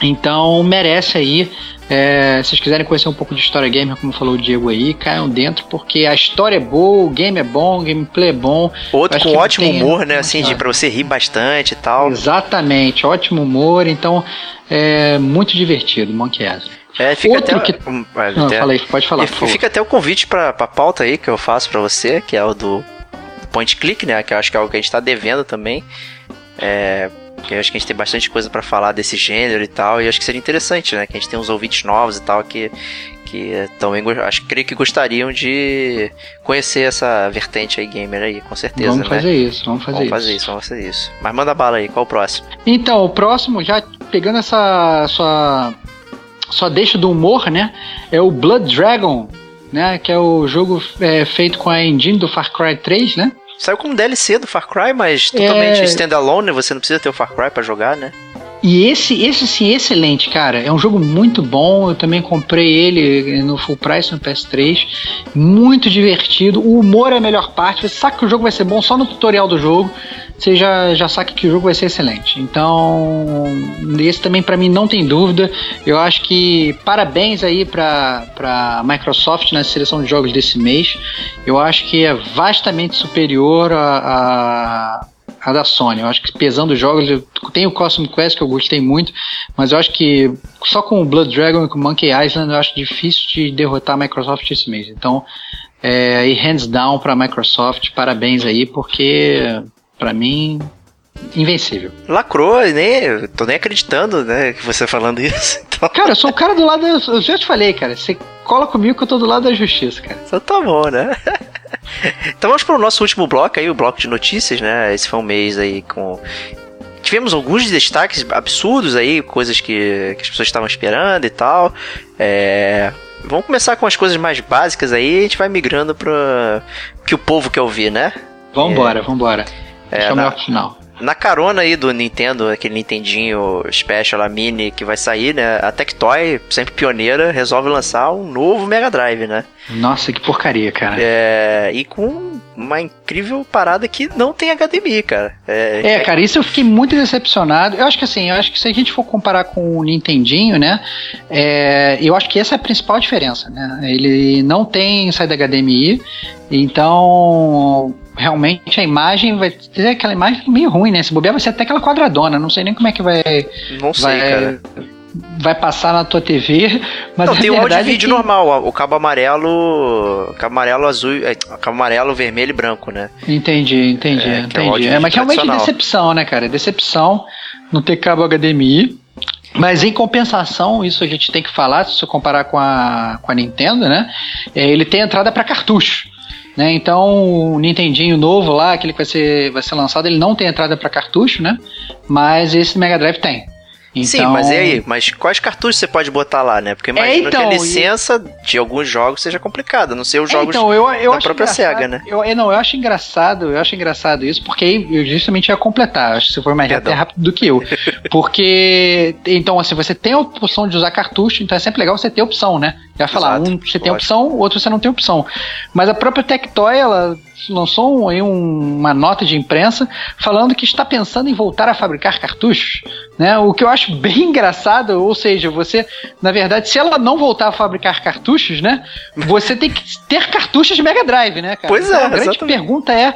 Então merece aí. É, se vocês quiserem conhecer um pouco de história gamer, como falou o Diego aí, caiam dentro, porque a história é boa, o game é bom, o gameplay é bom. Outro com ótimo humor, né? Assim, de, pra você rir bastante e tal. Exatamente, ótimo humor, então é muito divertido, Monkey Island. É, fica Outro até. Que... Não, até... falei, pode falar. E fica até o convite pra, pra pauta aí que eu faço pra você, que é o do point click, né? Que eu acho que é algo que a gente tá devendo também. É, porque eu acho que a gente tem bastante coisa para falar desse gênero e tal, e acho que seria interessante, né? Que a gente tem uns ouvintes novos e tal que que também acho creio que gostariam de conhecer essa vertente aí gamer aí, com certeza, vamos né? Fazer isso, vamos fazer vamos fazer isso. Vamos fazer isso. Mas manda bala aí, qual o próximo? Então, o próximo, já pegando essa sua só deixa do humor, né? É o Blood Dragon, né? Que é o jogo é, feito com a engine do Far Cry 3, né? Saiu como DLC do Far Cry, mas totalmente é... standalone? Você não precisa ter o Far Cry para jogar, né? E esse, esse sim, excelente, cara. É um jogo muito bom. Eu também comprei ele no full price no PS3. Muito divertido. O humor é a melhor parte. Você sabe que o jogo vai ser bom só no tutorial do jogo. Você já, já sabe que o jogo vai ser excelente. Então, esse também para mim não tem dúvida. Eu acho que parabéns aí para Microsoft na seleção de jogos desse mês. Eu acho que é vastamente superior a, a a da Sony. Eu acho que pesando os jogos, tem o Cosmic Quest que eu gostei muito, mas eu acho que só com o Blood Dragon e com o Monkey Island eu acho difícil de derrotar a Microsoft esse mês. Então, é, aí hands down para a Microsoft, parabéns aí, porque para mim invencível. Lacrou, nem, tô nem acreditando, né, que você falando isso. Então... Cara, eu sou o cara do lado, eu já te falei, cara, você cola comigo que eu tô do lado da justiça, cara. Então tá bom, né? Então vamos para o nosso último bloco aí, o bloco de notícias, né? Esse foi um mês aí com tivemos alguns destaques absurdos aí, coisas que, que as pessoas estavam esperando e tal. É, vamos começar com as coisas mais básicas aí, a gente vai migrando para que o povo quer ouvir, né? Vambora, é, vambora. É, na, final. Na carona aí do Nintendo, aquele Nintendinho Special, a Mini que vai sair, né? A Tectoy, sempre pioneira, resolve lançar um novo Mega Drive, né? Nossa, que porcaria, cara. É, e com uma incrível parada que não tem HDMI, cara. É, é, cara, isso eu fiquei muito decepcionado. Eu acho que assim, eu acho que se a gente for comparar com o Nintendinho, né? É, eu acho que essa é a principal diferença, né? Ele não tem saída HDMI, então realmente a imagem vai ter aquela imagem meio ruim, né? Se bobear vai ser até aquela quadradona, não sei nem como é que vai. Não sei, vai, cara vai passar na tua TV, mas Não, tem o áudio é vídeo que- normal, o cabo amarelo. Cabo amarelo azul. é, Cabo amarelo, vermelho e branco, né? Entendi, entendi, É, é entendi. É, mas realmente decepção, né, cara? Decepção não ter cabo HDMI. Mas em compensação, isso a gente tem que falar, se você comparar com a, com a Nintendo, né? ele tem entrada para cartucho. Né? Então, o Nintendinho novo lá, aquele que vai ser, vai ser lançado, ele não tem entrada para cartucho, né? Mas esse Mega Drive tem. Sim, Então- mas e aí? Mas quais cartuchos você pode botar lá, né? Porque imagino então, que a e- licença de alguns jogos seja complicada, não sei os É, jogos então, eu, eu da própria SEGA, né? Eu, eu- não, eu acho engraçado, eu acho engraçado isso, porque eu justamente ia completar, acho que você foi mais até rápido do que eu. Porque, então, assim, você tem a opção de usar cartucho, então é sempre legal você ter opção, né? Já falar, um você tem lógico. opção, outro você não tem opção. Mas a própria Tectoy, ela lançou um- aí um- uma nota de imprensa falando que está pensando em voltar a fabricar cartuchos, né? O que eu acho bem engraçado, ou seja, você, na verdade, se ela não voltar a fabricar cartuchos, né? Você tem que ter cartuchos de Mega Drive, né, cara? Pois Então, é, a grande exatamente. pergunta é,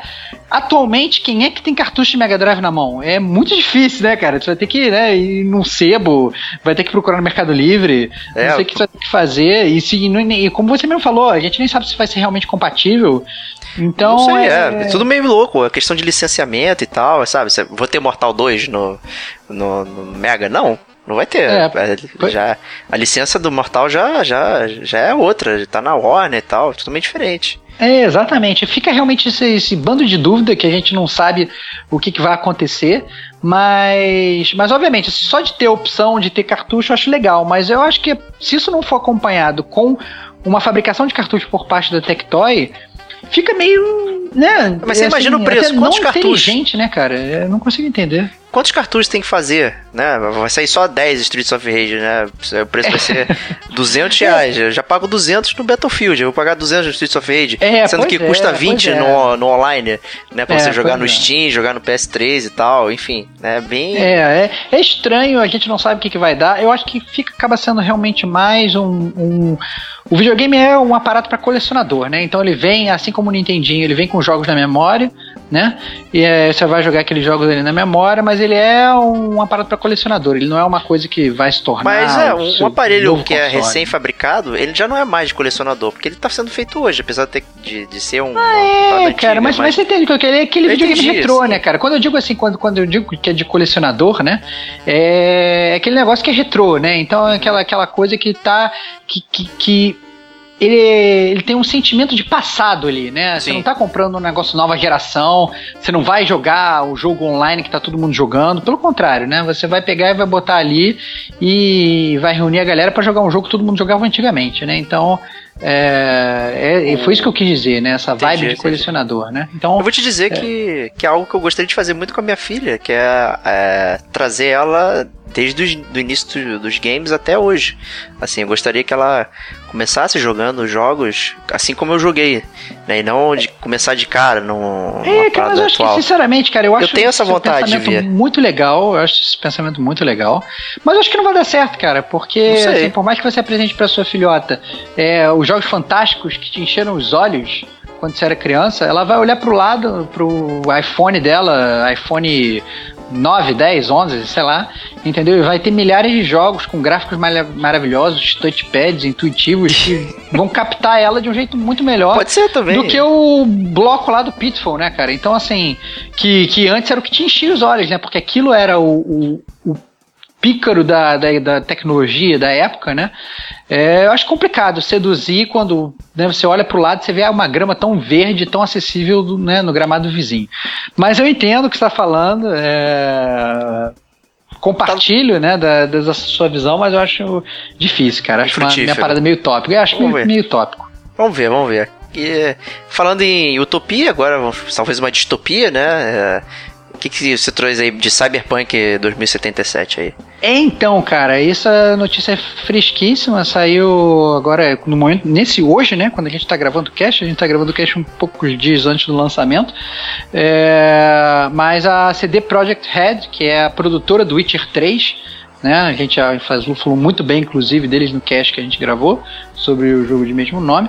atualmente, quem é que tem cartucho de Mega Drive na mão? É muito difícil, né, cara? Você vai ter que né, ir num sebo, vai ter que procurar no Mercado Livre, É, não sei o que você vai ter que fazer, e, se, e como você mesmo falou, a gente nem sabe se vai ser realmente compatível, então... não sei, é, é, tudo meio louco, a questão de licenciamento e tal, sabe? Vou ter Mortal 2 no, no, no Mega? Não, não vai ter. É, É, já, a licença do Mortal já, já, já é outra, já tá na Warner e tal, totalmente diferente. É, exatamente. Fica realmente esse, esse bando de dúvida que a gente não sabe o que, que vai acontecer. Mas, mas obviamente, só de ter opção de ter cartucho eu acho legal. Mas eu acho que se isso não for acompanhado com uma fabricação de cartucho por parte da Tectoy, fica meio. Né, Mas você é, imagina o preço, quantos não cartuchos? inteligente, né, cara? Eu não consigo entender. Quantos cartuchos tem que fazer, né? Vai sair só 10 Streets of Rage, né? O preço vai ser 200 reais. Eu já pago 200 no Battlefield, eu vou pagar 200 no Streets of Rage. É, sendo que pois custa é, 20 pois é. no, no online, né? Pra É, você jogar no é. Steam, jogar no PS3 e tal, enfim. É bem... É, é, é estranho, a gente não sabe o que, que vai dar. Eu acho que fica, acaba sendo realmente mais um. um- o videogame é um aparato para colecionador, né? Então ele vem, assim como o Nintendinho, ele vem com jogos na memória, né? E é, você vai jogar aqueles jogos ali na memória, mas ele é um aparato para colecionador. Ele não é uma coisa que vai se tornar. Mas é, um, um aparelho que é console. recém-fabricado, ele já não é mais de colecionador, porque ele tá sendo feito hoje, apesar de, ter, de, de ser um. É, cara, mas, mas você entende que ele é aquele videogame entendi, retrô, né, cara? Quando eu digo assim, quando, quando eu digo que é de colecionador, né? É aquele negócio que é retrô, né? Então é aquela, aquela coisa que tá. que, que, que ele, ele tem um sentimento de passado ali, né? Você Sim. não tá comprando um negócio nova geração, você não vai jogar o jogo online que tá todo mundo jogando, pelo contrário, né? Você vai pegar e vai botar ali e vai reunir a galera pra jogar um jogo que todo mundo jogava antigamente, né? Então, é, é- foi isso que eu quis dizer, né? Essa vibe Entendi, de entendi. colecionador, né? Então, Eu vou te dizer que, que é algo que eu gostaria de fazer muito com a minha filha, que é, é, trazer ela desde o do início do- dos games até hoje. Assim, eu gostaria que ela começasse jogando jogos assim como eu joguei, né? E não de começar de cara num É, cara, mas eu acho que, sinceramente, cara, eu acho tenho essa vontade de ver. muito legal, eu acho esse pensamento muito legal, mas eu acho que não vai dar certo, cara, porque, assim, por mais que você apresente pra sua filhota é, os jogos fantásticos que te encheram os olhos quando você era criança, ela vai olhar pro lado, pro iPhone dela, iPhone 9, 10, 11, sei lá, entendeu? E vai ter milhares de jogos com gráficos mara- maravilhosos, touchpads intuitivos que vão captar ela de um jeito muito melhor Pode ser também. do que o bloco lá do Pitfall, né, cara? Então, assim, que, que antes era o que te enchia os olhos, né? Porque aquilo era o, o, o pícaro da, da, da tecnologia da época, né? É, eu acho complicado seduzir quando né, você olha pro lado e você vê uma grama tão verde, tão acessível do- né, no gramado do vizinho. Mas eu entendo o que você está falando, é, compartilho né, da, sua visão, mas eu acho difícil, cara. Acho uma minha parada meio tópica. Eu acho Vamos meio, ver. meio tópico. Vamos ver, vamos ver. E, falando em utopia, agora talvez uma distopia, né? É, O que, que você trouxe aí de Cyberpunk 2077 aí? Então, cara, essa notícia é fresquíssima, saiu agora no momento, nesse hoje, né? Quando a gente tá gravando o cast, a gente tá gravando o cast um poucos dias antes do lançamento. É, mas a CD Projekt Red, que é a produtora do Witcher 3, né? A gente já falou muito bem, inclusive, deles no cast que a gente gravou sobre o jogo de mesmo nome.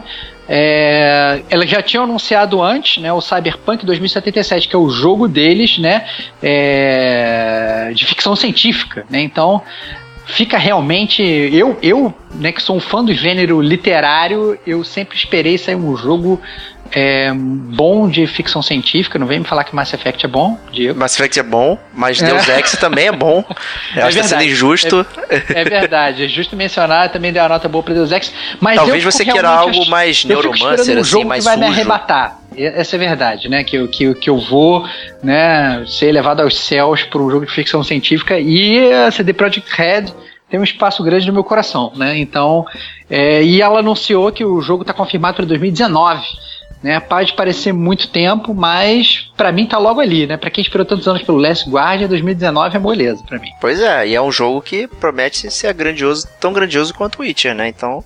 É, ela já tinha anunciado antes, né, o Cyberpunk 2077, que é o jogo deles, né, é, de ficção científica, né? Então fica realmente. Eu, eu, né, que sou um fã do gênero literário, eu sempre esperei sair um jogo é, bom de ficção científica. Não vem me falar que Mass Effect é bom, Diego. Mass Effect é bom, mas Deus Ex também é bom. Eu É acho que tá sendo verdade. injusto. É verdade, é justo mencionar, também deu uma nota boa pra Deus Ex. Mas Talvez você queira algo mais neuromancer, um assim, jogo mais que vai me sujo. arrebatar. Essa é verdade, né? Que, que, que eu vou né, ser levado aos céus por um jogo de ficção científica e a CD Projekt Red tem um espaço grande no meu coração, né? Então, é, e ela anunciou que o jogo está confirmado para 2019. Né, pode parecer muito tempo, mas pra mim tá logo ali, né? Para quem esperou tantos anos pelo Last Guardian, 2019 é moleza pra mim. Pois é, e é um jogo que promete ser grandioso, tão grandioso quanto o Witcher, né? Então,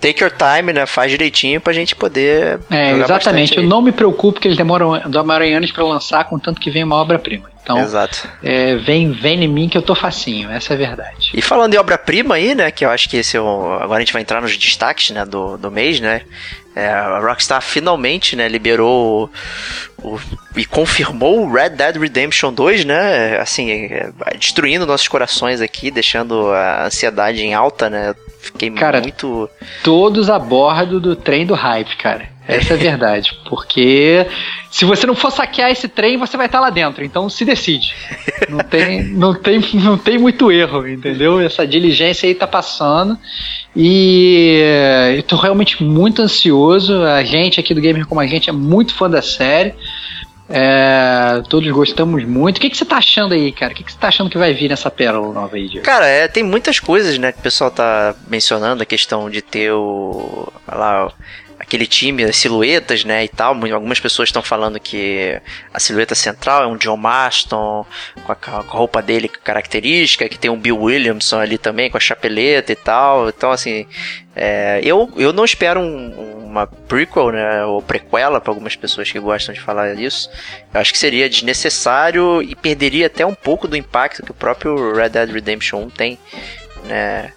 take your time, né? Faz direitinho pra gente poder. É, exatamente. Eu não me preocupo que eles demoram, demoram anos pra lançar, contanto que vem uma obra-prima. Então, Exato. é, vem, vem em mim que eu tô facinho, essa é a verdade. E falando em obra-prima aí, né? Que eu acho que esse é o. Agora a gente vai entrar nos destaques, né? Do, do mês, né? É, a Rockstar finalmente, né? Liberou o, o- e confirmou o Red Dead Redemption 2, né? Assim, é, destruindo nossos corações aqui, deixando a ansiedade em alta, né? Fiquei Cara, muito. Todos a bordo do trem do hype, cara. Essa é a verdade. Porque se você não for saquear esse trem, você vai estar lá dentro. Então se decide. Não tem, não tem, não tem muito erro, entendeu? Essa diligência aí tá passando. E eu realmente muito ansioso. A gente aqui do Gamer Como a Gente é muito fã da série. É, todos gostamos muito. O que, que você tá achando aí, cara? O que, que você tá achando que vai vir nessa pérola nova aí, Diego? Cara, é, tem muitas coisas, né, que o pessoal tá mencionando, a questão de ter o. lá, aquele time, as silhuetas, né, e tal. Algumas pessoas estão falando que a silhueta central é um John Marston, com a, com a roupa dele característica, que tem um Bill Williamson ali também, com a chapeleta e tal. Então, assim, é, eu, eu não espero um- uma prequel, né, ou prequela, para algumas pessoas que gostam de falar disso. Eu acho que seria desnecessário e perderia até um pouco do impacto que o próprio Red Dead Redemption 1 tem, né?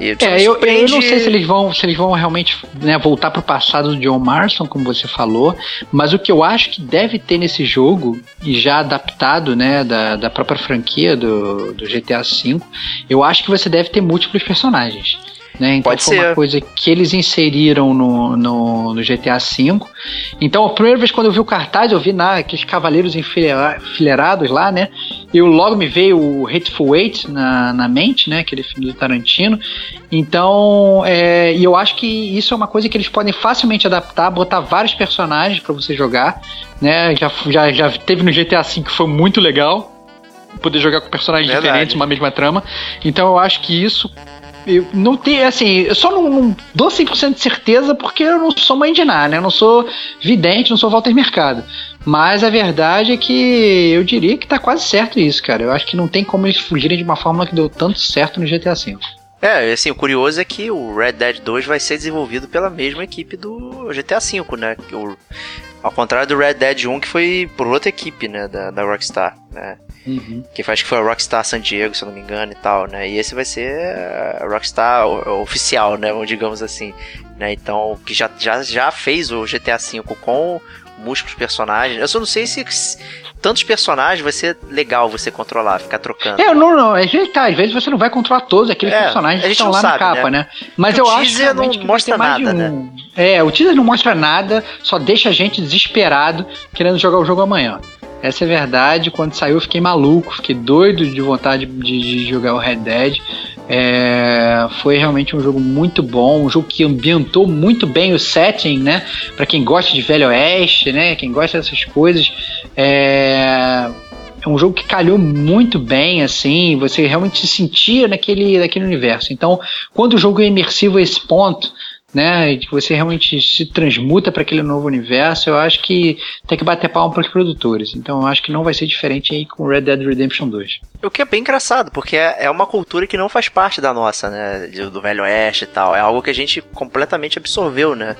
E É, eu, eu não sei se eles vão, se eles vão realmente né, voltar pro passado do John Marston, como você falou, mas o que eu acho que deve ter nesse jogo, e já adaptado né, da, da própria franquia do, do GTA V, eu acho que você deve ter múltiplos personagens. Né? Então Pode foi ser. uma coisa que eles inseriram no, no, no GTA V. Então a primeira vez quando eu vi o cartaz, eu vi na, aqueles cavaleiros enfileirados lá, né? E logo me veio o Hateful Eight na, na mente, né? Aquele filme do Tarantino. Então, é, e eu acho que isso é uma coisa que eles podem facilmente adaptar, botar vários personagens para você jogar, né? Já, já, já teve no GTA V que foi muito legal poder jogar com personagens Verdade. diferentes, uma mesma trama. Então eu acho que isso eu não tem, assim, eu só não, não dou 100% de certeza porque eu não sou mãe de nada, né? Eu não sou vidente, não sou Walter Mercado. Mas a verdade é que eu diria que tá quase certo isso, cara. Eu acho que não tem como eles fugirem de uma fórmula que deu tanto certo no GTA V. É, assim, o curioso é que o Red Dead 2 vai ser desenvolvido pela mesma equipe do GTA V, né? O- ao contrário do Red Dead 1, que foi por outra equipe, né? Da, da Rockstar, né? Que faz que foi a Rockstar San Diego, se eu não me engano e tal, né? E esse vai ser a Rockstar oficial, né? Digamos assim, né? Então, que já, já, já fez o GTA V com múltiplos personagens. Eu só não sei se, tantos personagens vai ser legal você controlar, ficar trocando. É, não, não, às vezes tá, às vezes você não vai controlar todos aqueles É, personagens que estão não lá sabe, na capa, né? né? Mas O eu acho teaser não que vai mostra ter mais de nada, um. É, o teaser não mostra nada, só deixa a gente desesperado querendo jogar o jogo amanhã. Essa é verdade. Quando saiu, eu fiquei maluco, fiquei doido de vontade de, de jogar o Red Dead. É, foi realmente um jogo muito bom, um jogo que ambientou muito bem o setting, né? Para quem gosta de Velho Oeste, né? Quem gosta dessas coisas. É, é um jogo que calhou muito bem, assim, você realmente se sentia naquele, naquele universo. Então, quando o jogo é imersivo a esse ponto, né, que você realmente se transmuta para aquele novo universo, eu acho que tem que bater palma para os produtores. Então, eu acho que não vai ser diferente aí com Red Dead Redemption 2. O que é bem engraçado, porque é é uma cultura que não faz parte da nossa, né? Do Velho Oeste e tal. É algo que a gente completamente absorveu, né?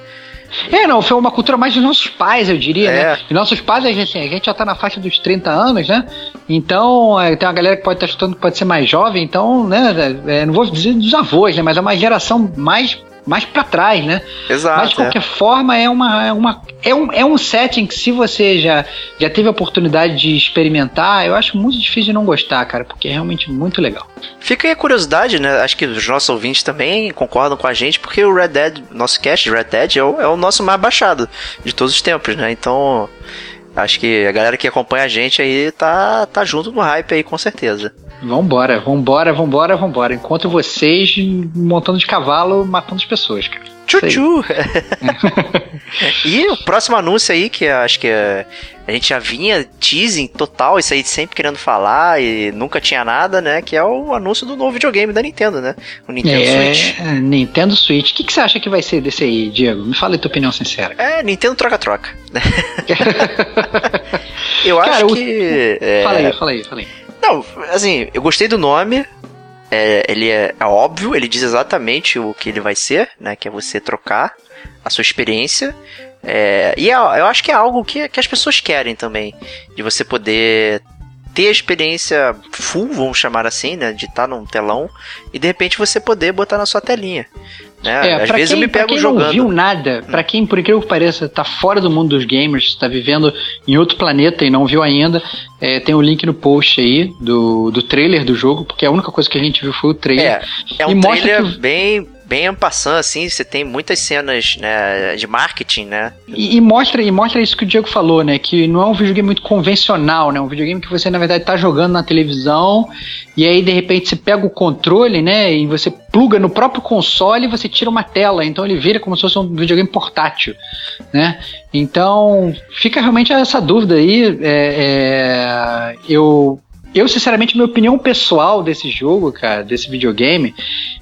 É, não, foi uma cultura mais dos nossos pais, eu diria, É. né? E nossos pais, a gente, a gente já tá na faixa dos 30 anos, né? Então, é, tem uma galera que pode estar escutando que pode ser mais jovem, então, né? é, não vou dizer dos avós, né? Mas é uma geração mais mais para trás, né? Exato. Mas de qualquer é. forma, é, uma, é, uma, é, um, é um setting que, se você já, já teve a oportunidade de experimentar, eu acho muito difícil de não gostar, cara, porque é realmente muito legal. Fica aí a curiosidade, né? Acho que os nossos ouvintes também concordam com a gente, porque o Red Dead, nosso cast de Red Dead, é o, é o nosso mais baixado de todos os tempos, né? Então. Acho que a galera que acompanha a gente aí tá, tá junto no hype aí, com certeza. Vambora, vambora, vambora, vambora. Encontro vocês montando de cavalo, matando as pessoas, cara. Tchutchu! e o próximo anúncio aí, que acho que a gente já vinha teasing total, isso aí sempre querendo falar e nunca tinha nada, né? Que é o anúncio do novo videogame da Nintendo, né? O Nintendo é, Switch. Nintendo Switch. O que, que você acha que vai ser desse aí, Diego? Me fala a tua opinião sincera. É, Nintendo troca-troca. Eu acho Cara, que. O... É... Fala aí, fala aí, fala aí. Não, assim, eu gostei do nome. É, ele é, é, óbvio, ele diz exatamente o que ele vai ser, né? Que é você trocar a sua experiência. É, e é, eu acho que é algo que, que as pessoas querem também. De você poder ter a experiência full, vamos chamar assim, né? De estar num telão e de repente você poder botar na sua telinha. Né? É, Às vezes quem, eu me pego pra quem jogando. não viu nada, para quem, por incrível que pareça, tá fora do mundo dos gamers, tá vivendo em outro planeta e não viu ainda, é, tem o um link no post aí do, do trailer do jogo, porque a única coisa que a gente viu foi o trailer. É, é um trailer que... bem bem passando assim, você tem muitas cenas né, de marketing, né? E, e, mostra, e mostra isso que o Diego falou, né? Que não é um videogame muito convencional, né? Um videogame que você, na verdade, tá jogando na televisão e aí, de repente, você pega o controle, né? E você pluga no próprio console e você tira uma tela. Então ele vira como se fosse um videogame portátil, né? Então, fica realmente essa dúvida aí. É, é, eu eu, sinceramente, minha opinião pessoal desse jogo, cara, desse videogame,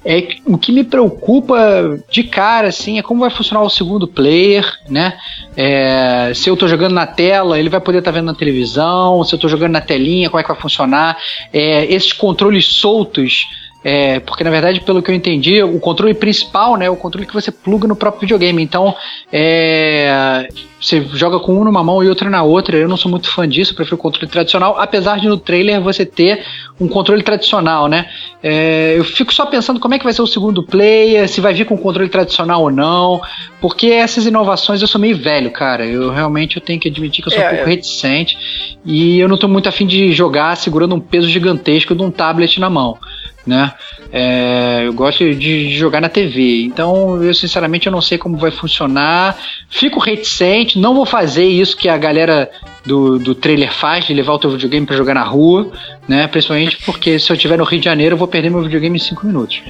é que o que me preocupa de cara, assim, é como vai funcionar o segundo player, né? É, se eu tô jogando na tela, ele vai poder estar tá vendo na televisão, se eu tô jogando na telinha, como é que vai funcionar? É, esses controles soltos é, porque na verdade, pelo que eu entendi, o controle principal né, é o controle que você pluga no próprio videogame. Então, é, você joga com um numa mão e outra na outra. Eu não sou muito fã disso, prefiro o controle tradicional, apesar de no trailer você ter um controle tradicional, né? É, eu fico só pensando como é que vai ser o segundo player, se vai vir com controle tradicional ou não, porque essas inovações eu sou meio velho, cara. Eu realmente eu tenho que admitir que eu sou é, um pouco é. reticente e eu não estou muito afim de jogar segurando um peso gigantesco de um tablet na mão né? É, eu gosto de jogar na TV, então eu sinceramente eu não sei como vai funcionar. Fico reticente, não vou fazer isso que a galera do, do trailer faz, de levar o teu videogame para jogar na rua, né? Principalmente porque se eu estiver no Rio de Janeiro eu vou perder meu videogame em 5 minutos.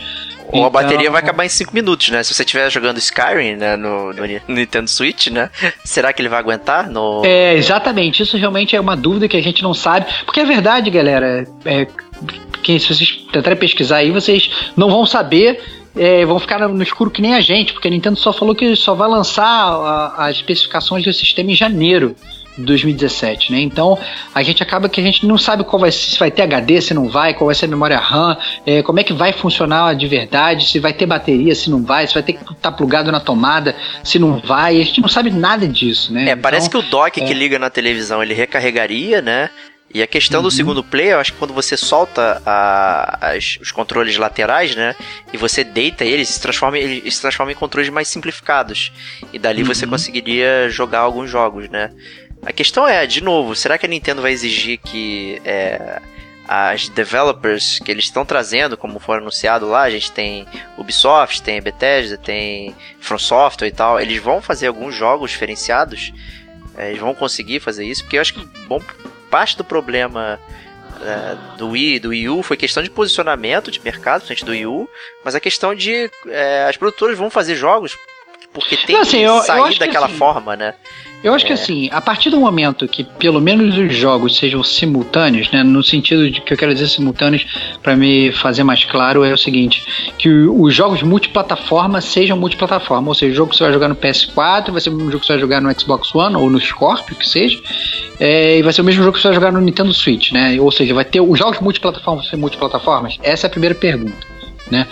Ou então... a bateria vai acabar em 5 minutos, né? Se você estiver jogando Skyrim, né, no, no, Nintendo Switch, né? Será que ele vai aguentar? No... É, exatamente. Isso realmente é uma dúvida que a gente não sabe. Porque é verdade, galera. É, que se vocês tentarem pesquisar aí, vocês não vão saber é, vão ficar no escuro que nem a gente, porque a Nintendo só falou que só vai lançar a, as especificações do sistema em janeiro de 2017, né? Então a gente acaba que a gente não sabe qual vai se vai ter HD, se não vai, qual vai ser a memória RAM, é, como é que vai funcionar de verdade, se vai ter bateria, se não vai, se vai ter que estar tá plugado na tomada, se não vai, a gente não sabe nada disso, né? É, então, parece que o dock é... que liga na televisão ele recarregaria, né? E a questão uhum. do segundo player, eu acho que quando você solta a, as, os controles laterais, né? E você deita eles, se transforma, eles se transformam em controles mais simplificados. E dali uhum. você conseguiria jogar alguns jogos, né? A questão é, de novo, será que a Nintendo vai exigir que é, as developers que eles estão trazendo, como foi anunciado lá, a gente tem Ubisoft, tem Bethesda, tem From Software e tal, eles vão fazer alguns jogos diferenciados? É, eles vão conseguir fazer isso? Porque eu acho que bom parte do problema é, do Wii do Wii U foi questão de posicionamento de mercado, frente do Wii U, mas a questão de é, as produtoras vão fazer jogos porque tem Não, assim, que eu, sair eu daquela assim, forma, né? Eu acho é. que assim, a partir do momento que pelo menos os jogos sejam simultâneos, né, no sentido de que eu quero dizer simultâneos para me fazer mais claro é o seguinte, que os jogos multiplataforma sejam multiplataforma, ou seja, o jogo que você vai jogar no PS4 vai ser o mesmo jogo que você vai jogar no Xbox One ou no Scorpio, que seja, é, e vai ser o mesmo jogo que você vai jogar no Nintendo Switch, né? Ou seja, vai ter os jogos multiplataformas ser multiplataformas? Essa é a primeira pergunta. Né?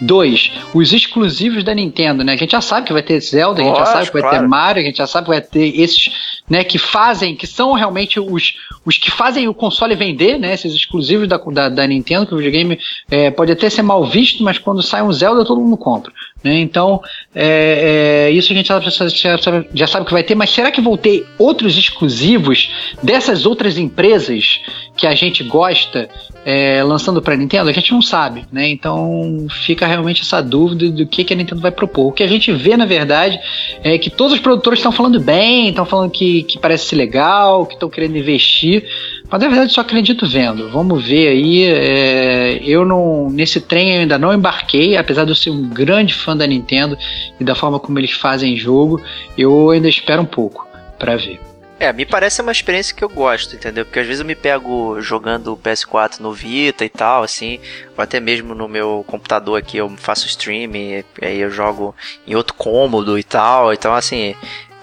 Dois, os exclusivos da Nintendo, né? A gente já sabe que vai ter Zelda, a gente já sabe que vai claro. ter Mario, a gente já sabe que vai ter esses, né? Que fazem, que são realmente os, os que fazem o console vender, né? Esses exclusivos da, da, da Nintendo, que o videogame é, pode até ser mal visto, mas quando sai um Zelda todo mundo compra. Né? Então, é, é, isso a gente já, já- já sabe que vai ter, mas será que vão ter outros exclusivos dessas outras empresas que a gente gosta é, lançando para Nintendo? A gente não sabe, né? Então fica realmente essa dúvida do que, que a Nintendo vai propor. O que a gente vê, na verdade, é que todos os produtores estão falando bem, estão falando que, que parece ser legal, que estão querendo investir, mas na verdade só acredito vendo. Vamos ver aí. é, eu não nesse trem eu ainda não embarquei, apesar de eu ser um grande fã da Nintendo e da forma como eles fazem jogo, eu ainda espero um pouco para ver. É, me parece uma experiência que eu gosto, entendeu? Porque às vezes eu me pego jogando o PS4 no Vita e tal, assim, ou até mesmo no meu computador aqui eu faço stream, e aí eu jogo em outro cômodo e tal, então assim.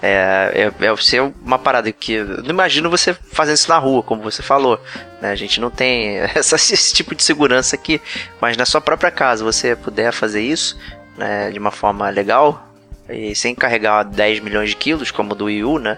É, é, é ser uma parada que eu não imagino você fazendo isso na rua, como você falou. Né? A gente não tem essa- esse tipo de segurança aqui, mas na sua própria casa você puder fazer isso né, de uma forma legal e sem carregar 10 milhões de quilos, como do Wii U, né?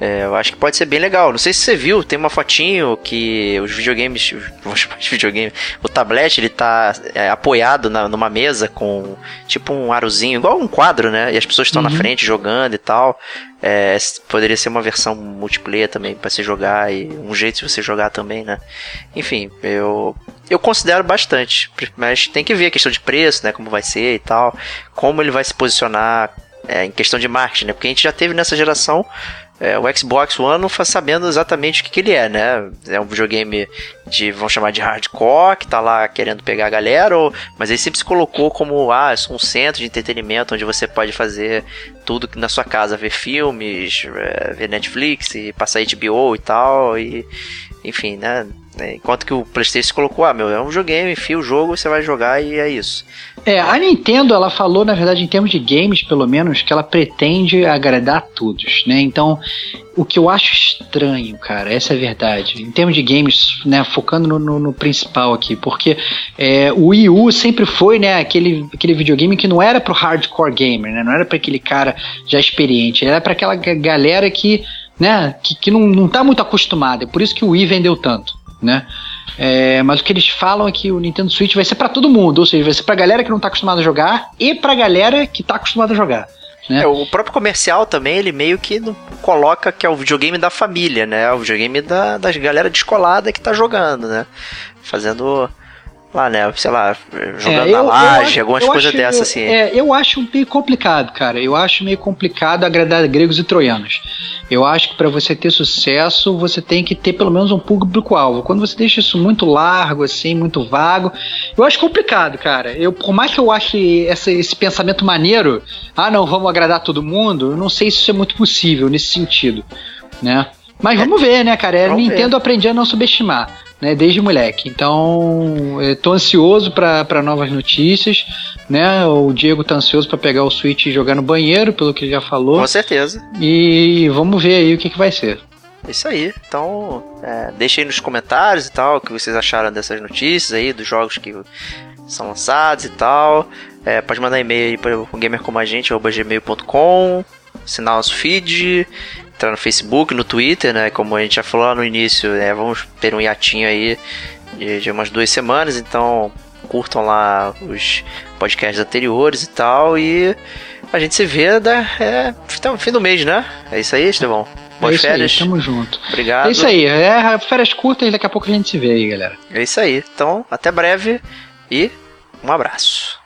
É, eu acho que pode ser bem legal. Não sei se você viu, tem uma fotinho que os videogames, vamos chamar de videogame, o tablet ele tá é, apoiado na- numa mesa com tipo um arozinho, igual um quadro, né? E as pessoas estão na frente jogando e tal. É, poderia ser uma versão multiplayer também para você jogar e um jeito de você jogar também, né? Enfim, eu eu considero bastante, mas tem que ver a questão de preço, né? Como vai ser e tal, como ele vai se posicionar é, em questão de marketing, né? Porque a gente já teve nessa geração é, o Xbox One não faz sabendo exatamente o que, que ele é, né? É um videogame de, vamos chamar de hardcore, que tá lá querendo pegar a galera, ou, mas ele sempre se colocou como, ah, um centro de entretenimento onde você pode fazer tudo na sua casa, ver filmes, é, ver Netflix, e passar HBO e tal, e enfim, né? É, Enquanto que o PlayStation colocou, ah, meu, é um videogame, enfia o jogo, você vai jogar e é isso. É, a Nintendo, ela falou, na verdade, em termos de games, pelo menos, que ela pretende agradar a todos, né? Então, o que eu acho estranho, cara, essa é a verdade. Em termos de games, né, focando no, no- no principal aqui, porque é, o Wii U sempre foi, né, aquele, aquele videogame que não era pro hardcore gamer, né? Não era para aquele cara já experiente, era para aquela ga- galera que, né, que, que não, não tá muito acostumada. É por isso que o Wii vendeu tanto, né? É, mas o que eles falam é que o Nintendo Switch vai ser pra todo mundo, ou seja, vai ser pra galera que não tá acostumada a jogar e pra galera que tá acostumada a jogar. Né? É, o próprio comercial também, ele meio que coloca que é o videogame da família, né? É o videogame da, das galera descolada que tá jogando, né? Fazendo lá, né? Sei lá, jogando É, na eu- eu laje, acho- algumas eu coisas acho- dessas, assim. É, eu acho meio complicado, cara. Eu acho meio complicado agradar gregos e troianos. Eu acho que pra você ter sucesso, você tem que ter pelo menos um público-alvo. Quando você deixa isso muito largo, assim, muito vago, eu acho complicado, cara. Eu, por mais que eu ache essa- esse pensamento maneiro, ah, não, vamos agradar todo mundo, eu não sei se isso é muito possível nesse sentido, né? Mas vamos ver, né, cara? É Nintendo aprendi a não subestimar, né? Desde moleque. Então, tô ansioso pra novas notícias, né? O Diego tá ansioso pra pegar o Switch e jogar no banheiro, pelo que ele já falou. Com certeza. E vamos ver aí o que, que vai ser. Isso aí. Então, é, deixem aí nos comentários e tal o que vocês acharam dessas notícias aí, dos jogos que são lançados e tal. É, pode mandar e-mail aí para o gamercomagente.gmail.com assinar nosso feed, entrar no Facebook, no Twitter, né? Como a gente já falou lá no início, né, vamos ter um hiatinho aí de, de umas duas semanas, então curtam lá os podcasts anteriores e tal. E a gente se vê da, é, até o fim do mês, né? É isso aí, Estevão. Boas é isso férias. aí, tamo junto. Obrigado. É isso aí, é férias curtas e daqui a pouco a gente se vê aí, galera. É isso aí. Então, até breve e um abraço.